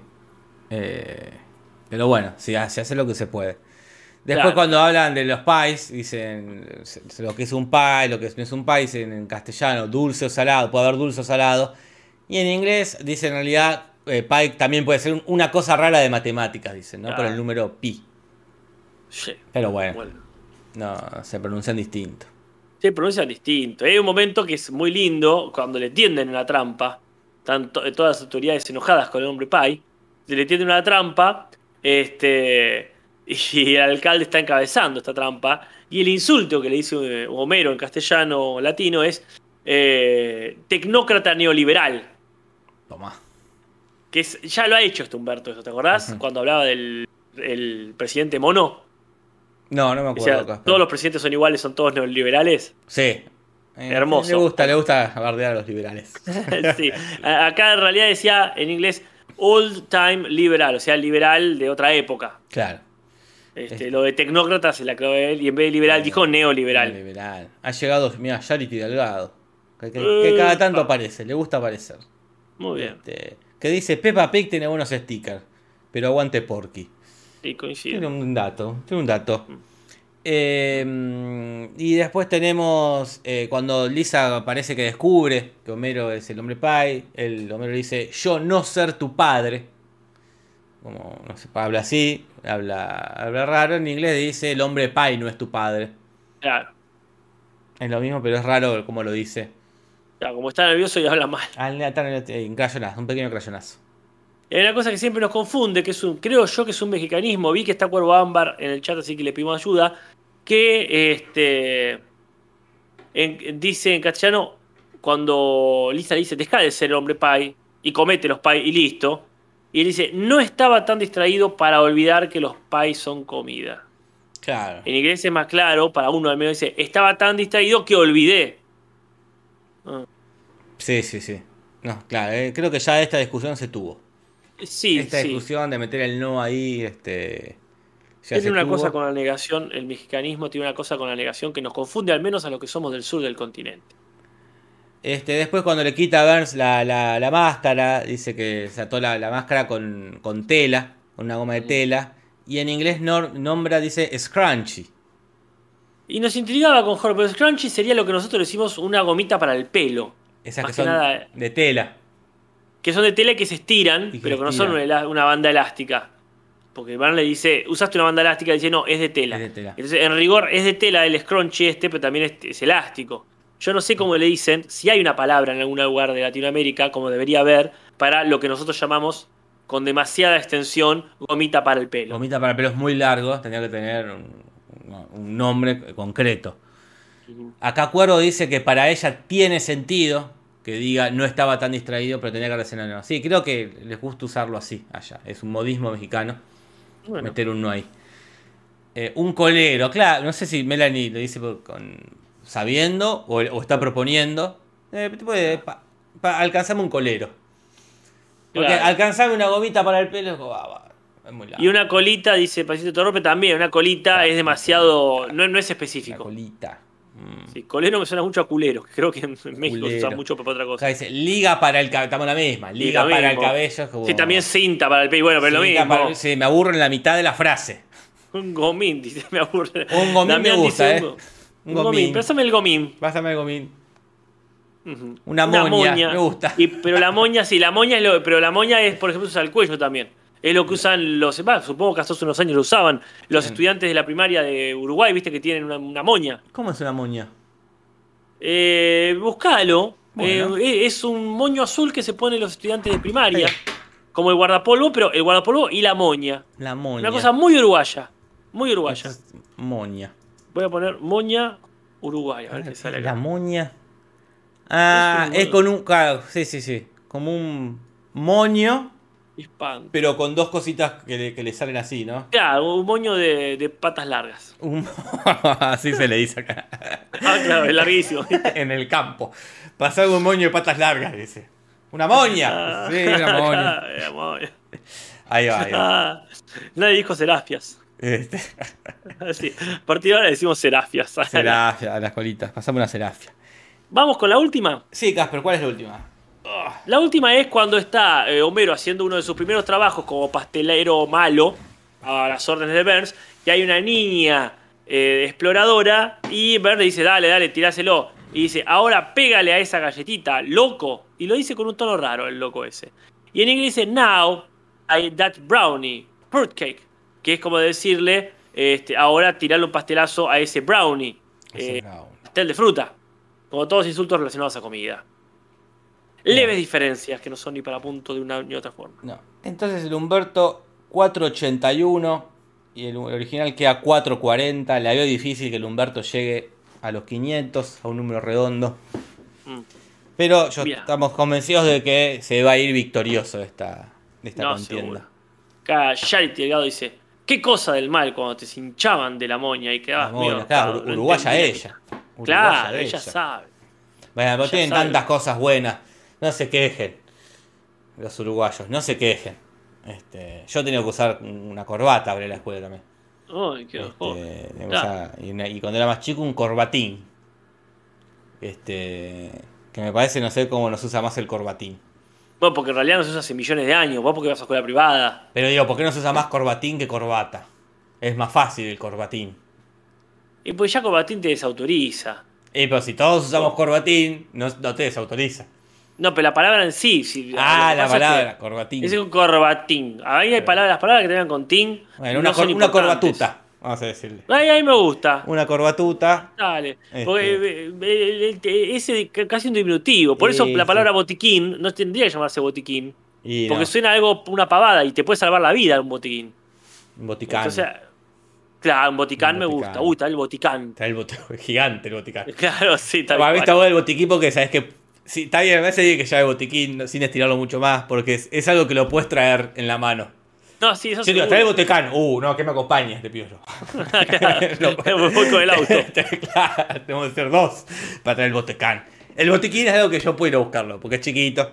Eh, pero bueno, se hace, lo que se puede. Después Claro. cuando hablan de los pies, dicen lo que es un pie, lo que no es un pie, dicen en castellano dulce o salado, puede haber dulce o salado. Y en inglés dicen en realidad eh, pie también puede ser un- una cosa rara de matemáticas, dicen, ¿no? Por Claro. el número pi. Sí, Pero bueno, bueno. no, se pronuncian distinto. Se pronuncian distinto. Hay un momento que es muy lindo cuando le tienden una trampa. Tanto, todas las autoridades enojadas con el hombre Pai. Se le tienden una trampa. Este, (laughs) y el alcalde está encabezando esta trampa. Y el insulto que le dice eh, Homero en castellano latino es eh, tecnócrata neoliberal. Toma. Que es- ya lo ha hecho este Humberto, ¿eso ¿te acordás? Cuando hablaba del el presidente Mono. No, no me O acuerdo. sea, Casper. todos los presidentes son iguales, son todos neoliberales. Sí. Eh, Hermoso. Le gusta, le gusta bardear a los liberales. (laughs) sí. Acá en realidad decía en inglés old time liberal, o sea, liberal de otra época. Claro. Este, Lo de tecnócrata se la clavó él y en vez de liberal dijo neoliberal. Liberal. Ha llegado, mira, Charity Delgado. Que, que- Eh, que cada tanto pa. aparece, le gusta aparecer. Muy bien, Este, que dice Peppa Pig tiene buenos stickers, pero aguante Porky. Sí, Tiene un dato, tiene un dato. Eh, y después tenemos eh, cuando Lisa parece que descubre que Homero es el hombre pai, el Homero dice yo no ser tu padre. Como no sé, habla así, habla, habla raro. En inglés dice el hombre pai no es tu padre. Claro. Es lo mismo, pero es raro como lo dice. Claro, como está nervioso y habla mal. Al un crayonazo, un pequeño crayonazo. Y hay una cosa que siempre nos confunde, que es un, creo yo que es un mexicanismo. Vi que está Cuervo Ámbar en el chat, así que le pedimos ayuda. Que este en- dice en castellano, cuando Lisa le dice, deja de ser el hombre pai y comete los pai y listo. Y él dice, no estaba tan distraído para olvidar que los pai son comida. Claro. En inglés es más claro, para uno al menos dice, estaba tan distraído que olvidé. Ah, Sí, sí, sí. No, claro, eh, creo que ya esta discusión se tuvo. Sí, esta sí. discusión de meter el no ahí, este. Tiene una tuvo. cosa con la negación, el mexicanismo tiene una cosa con la negación que nos confunde al menos a los que somos del sur del continente. Este, después cuando le quita a Burns la, la- la máscara, dice que se ató la, la máscara con, con tela, con una goma de tela. Y en inglés nor- nombra, dice scrunchy. Y nos intrigaba con Jorge, pero Scrunchy sería lo que nosotros decimos una gomita para el pelo. Esas Más que que son nada- de tela. Que son de tela y que se estiran, Y que pero que no son una, banda elástica. Porque Van le dice, usaste una banda elástica, dice, no, es de tela. Es de tela. Entonces, en rigor, es de tela el scrunchy este, pero también es, es elástico. Yo no sé cómo le dicen, si hay una palabra en algún lugar de Latinoamérica, como debería haber, para lo que nosotros llamamos, con demasiada extensión, gomita para el pelo. Gomita para pelos muy largos, tenía que tener un, un nombre concreto. Acá Cuervo dice que para ella tiene sentido que diga no estaba tan distraído, pero tenía que relacionarlo. Sí, creo que les gusta usarlo así allá. Es un modismo mexicano Bueno, meter un no ahí. Eh, un colero, claro, no sé si Melanie lo dice por- con, sabiendo o, o está proponiendo. Eh, puede, pa- pa- alcanzame un colero. Porque Claro. alcanzame una gomita para el pelo es ah, es muy largo. Y una colita, dice Pasito Torrope, también, una colita es demasiado, no, no es específico. colita. Mm. Sí, colero me suena mucho a culero, creo que en México se usa Culero. mucho para otra cosa. dice, liga para el cabello, estamos en la misma, liga para el cabello. Como, Sí, también cinta para el pelo, bueno, pero lo mismo. para- sí, me aburro en la mitad de la frase. Un gomín, dice, me aburre. Un gomín Damián me gusta, dice ¿eh? Un, Un gomín. pásame el gomín. Pásame el gomín. Una moña, me gusta. Y, pero la moña, sí, la moña es lo, pero la moña es, por ejemplo, usa el cuello también. Es lo que usan los, bah, supongo que hace unos años lo usaban los Bien. estudiantes de la primaria de Uruguay, viste que tienen una, una moña. ¿Cómo es una moña? Eh, buscalo. Bueno. Eh, es un moño azul que se ponen los estudiantes de primaria. Eh. Como el guardapolvo, pero el guardapolvo y la moña. La moña. Una cosa muy uruguaya. Muy uruguaya. Es Moña. Voy a poner moña uruguaya. A ver qué sale La moña. Ah, Es con un. Claro, sí, sí, sí. Como un moño, Hispano. pero con dos cositas que le, que le salen así, ¿no? Claro, un moño de, de patas largas. Un- (laughs) así se le dice acá. Ah, claro, es larguísimo. (laughs) en el campo. Pasar un moño de patas largas, dice. ¡Una moña! Sí, una moña. (laughs) Ah. Ahí va, ahí va. Ah, nadie dijo serafias. Este, Sí, a partir de ahora decimos serafias. serafia, a las colitas. Pasame una serafia. Vamos con la última. Sí, Casper, ¿cuál es la última? La última es cuando está eh, Homero haciendo uno de sus primeros trabajos como pastelero malo a las órdenes de Burns, y hay una niña eh, exploradora y Burns le dice, dale, dale, tiráselo. Y dice, ahora pégale a esa galletita, loco. Y lo dice con un tono raro el loco ese. Y en inglés dice, now, I that brownie, fruitcake. Que es como decirle, este, ahora tirarle un pastelazo a ese brownie. Eh, brownie. pastel de fruta. Como todos insultos relacionados a comida. Leves diferencias que no son ni para punto de una ni otra forma. No. Entonces el Humberto 481 y el original queda 440. Le veo difícil que el Humberto llegue a los 500, a un número redondo. Mm. Pero yo estamos convencidos de que se va a ir victorioso de esta, de esta No, contienda. Acá Charity Delgado dice: ¿Qué cosa del mal cuando te hinchaban de la moña y quedabas Vamos, medio claro? No uruguaya ella. Uruguaya Claro, ella sabe. Bueno, pero tienen sabe. tantas cosas buenas. No se quejen. Los uruguayos, no se quejen. Este, yo he tenido que usar una corbata para la escuela también. Ay, qué Este, y, una- y cuando era más chico, un corbatín. Este. Que me parece, no sé cómo nos usa más el corbatín. Bueno, porque en realidad no se usa hace millones de años. Vos porque vas a escuela privada. Pero digo, ¿por qué no se usa más corbatín que corbata? Es más fácil el corbatín. Y pues ya Combatín te desautoriza. Y pero si todos usamos corbatín, no, no te desautoriza. No, pero la palabra en sí. sí, Ah, la pasa es que palabra, corbatín. Es un corbatín. Ahí hay palabras, las palabras que tengan con tin. Bueno, no una, cor- corbatuta, vamos a decirle. Ahí, ahí me gusta. Una corbatuta. Dale. Este. Porque eh, eh, eh, ese casi un diminutivo. Por eso Sí, la sí. palabra botiquín no tendría que llamarse botiquín. Y Porque no, suena algo, una pavada y te puede salvar la vida un botiquín. un boticán. Entonces, claro, un boticán Un me boticán. gusta. Uy, está el boticán. Está el bote- (laughs) gigante el boticán. Claro, sí, tal Para mí cual. está bueno el botiquín porque sabes que. Sí, está bien, veces digo que ya el botiquín sin estirarlo mucho más, porque es, es algo que lo puedes traer en la mano. No, sí, eso seguro. trae el boticán. Uh, no, que me acompañes, (laughs) (laughs) te pido yo. Claro, me voy con el auto. (laughs) claro, tenemos que ser dos para traer el boticán. El botiquín es algo que yo puedo ir a buscarlo, porque es chiquito.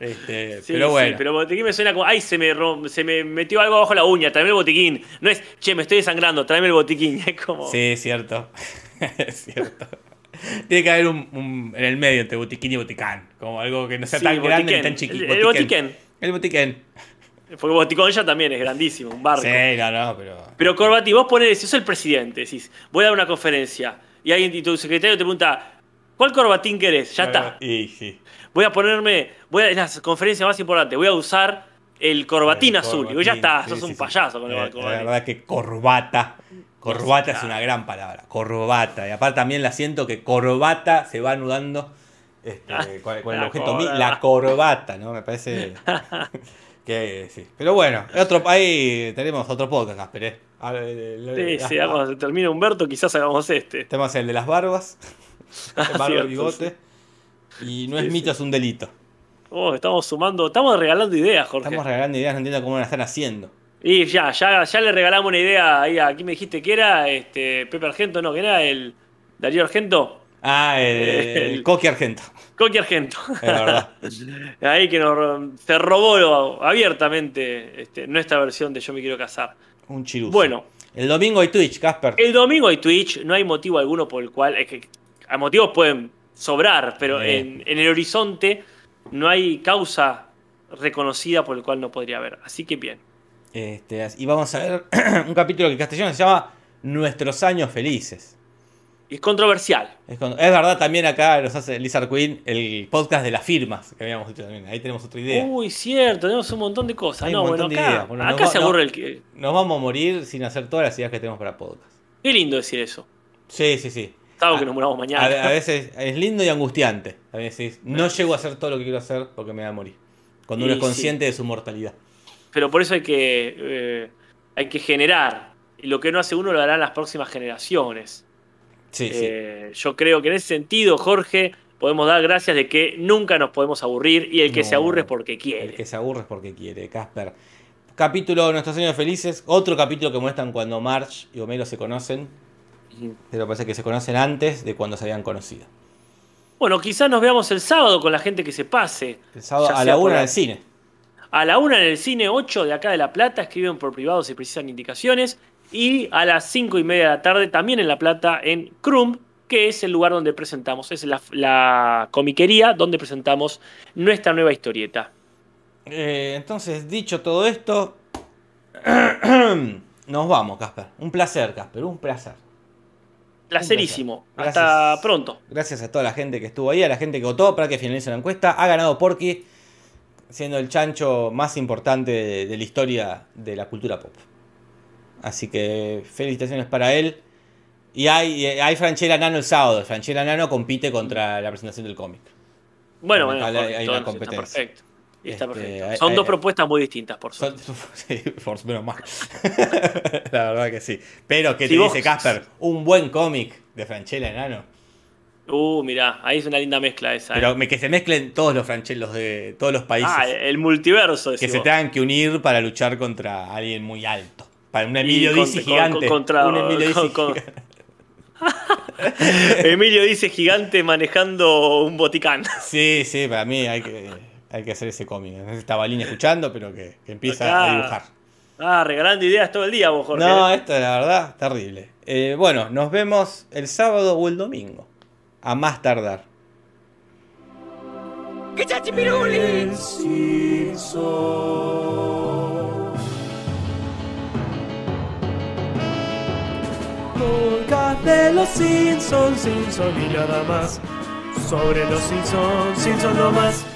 Este, Sí, pero sí, bueno. pero botiquín me suena como, ay, se me, rom- se me metió algo abajo la uña, tráeme el botiquín. No es, che, me estoy desangrando, tráeme el botiquín. Es como, Sí, es cierto. es cierto. (laughs) Tiene que haber un, un- en el medio entre botiquín y boticán. Como algo que no sea Sí, tan grande ni tan chiquito. El- el botiquén. El botiquén. porque boticón ya también es grandísimo, un barco. Sí, no, no, pero. Pero Corbati, vos ponés, si sos el presidente, decís, voy a dar una conferencia, y alguien y tu secretario te pregunta, ¿cuál corbatín querés? Ya está. Y sí. Voy a ponerme, voy a, es la conferencia más importante, voy a usar el corbatín El azul. Y corbatín, vos ya está, sí, sos sí, un payaso con el La corbatín. verdad que corbata. Corbata es una gran palabra. Corbata. Y aparte también la siento que corbata se va anudando este, Ah, con, con el la objeto mi- corbata. La corbata, ¿no? Me parece (laughs) que sí. Pero bueno, otro, ahí tenemos otro podcast, Casper. ¿eh? Sí, sí, ah, cuando se termine Humberto, quizás hagamos este. Tenemos el de las barbas. (laughs) Ah, El barba y bigote. Y no Sí, es mito, sí. es un delito. Oh, estamos sumando, estamos regalando ideas, Jorge. Estamos regalando ideas, no entiendo cómo la están haciendo. Y ya, ya, ya le regalamos una idea ahí a quién me dijiste que era, este, Pepe Argento, no, que era el Darío Argento, Ah, el, (laughs) el Coqui Argento. Coqui Argento. Es verdad. (laughs) ahí que nos se robó abiertamente este, nuestra versión de Yo me quiero casar. Un chiruso. Bueno. El domingo hay Twitch, Casper. El domingo hay Twitch, no hay motivo alguno por el cual, es que a motivos pueden sobrar, pero Sí. en, en el horizonte no hay causa reconocida por el cual no podría haber. Así que bien. Este, y vamos a ver (clears throat) un capítulo que en castellano se llama Nuestros años felices. Es controversial. Es, verdad, también acá nos hace Lizard Queen el podcast de las firmas que habíamos dicho también. Ahí tenemos otra idea. Uy, cierto, tenemos un montón de cosas. Hay no, un bueno, de acá, ideas. Bueno, acá nos se aburre no- el que. Nos vamos a morir sin hacer todas las ideas que tenemos para podcast. Qué lindo decir eso. Sí, sí, sí. Salvo que nos muramos mañana. A, a veces es lindo y angustiante. A veces (laughs) no llego a hacer todo lo que quiero hacer porque me voy a morir. Cuando uno Y es consciente de su mortalidad. Pero por eso hay que, eh, hay que generar. Y lo que no hace uno lo harán las próximas generaciones. Sí, sí. Eh, yo creo que en ese sentido, Jorge, podemos dar gracias de que nunca nos podemos aburrir y el que No. se aburre es porque quiere. El que se aburre es porque quiere, Casper. Capítulo de Nuestros años felices. Otro capítulo que muestran cuando Marge y Homero se conocen. Pero parece que se conocen antes de cuando se habían conocido. Bueno, quizás nos veamos el sábado con la gente que se pase. El sábado a la una la- en el cine. A la una en el cine 8 de acá de La Plata, escriben por privado si precisan indicaciones. Y a las 5 y media de la tarde, también en La Plata, en Crum, que es el lugar donde presentamos, es la, la comiquería donde presentamos nuestra nueva historieta. Eh, entonces, dicho todo esto, (clears throat) nos vamos, Casper. Un placer, Casper, un placer. Placerísimo. Gracias. Hasta pronto. Gracias a toda la gente que estuvo ahí, a la gente que votó para que finalice la encuesta. Ha ganado Porky, siendo el chancho más importante de, de la historia de la cultura pop. Así que felicitaciones para él. Y hay, hay Franchella Nano el sábado. Franchella Nano compite contra la presentación del cómic. Bueno, bueno, Hay- hay una entonces, competencia. Está perfecto. Está Este, perfecto. Son hay- dos propuestas muy distintas, por Son- suerte. (laughs) sí, por menos mal. (laughs) la verdad que sí. Pero, ¿qué Si te vos- dice Casper? Un buen cómic de Franchella Enano. Uh, mirá, ahí es una linda mezcla esa. ¿eh? Pero me- que se mezclen todos los franchelos de todos los países. ah, el multiverso. que se tengan que unir para luchar contra alguien muy alto. Para un Emilio con- gigante. contra- un Emilio con- Dizzy con- gigante. (laughs) (laughs) Emilio dice gigante manejando un boticán. Sí, sí, para mí hay que, hay que hacer ese cómic. Estaba Línea escuchando, pero que, que empieza Acá. a dibujar. Ah, regalando ideas todo el día vos, Jorge. No, esto la verdad, terrible. Eh, bueno, nos vemos el sábado o el domingo. A más tardar. Podcast de los Simpsons, Simpson y nada más. Sobre los Simpsons, Simpson no más.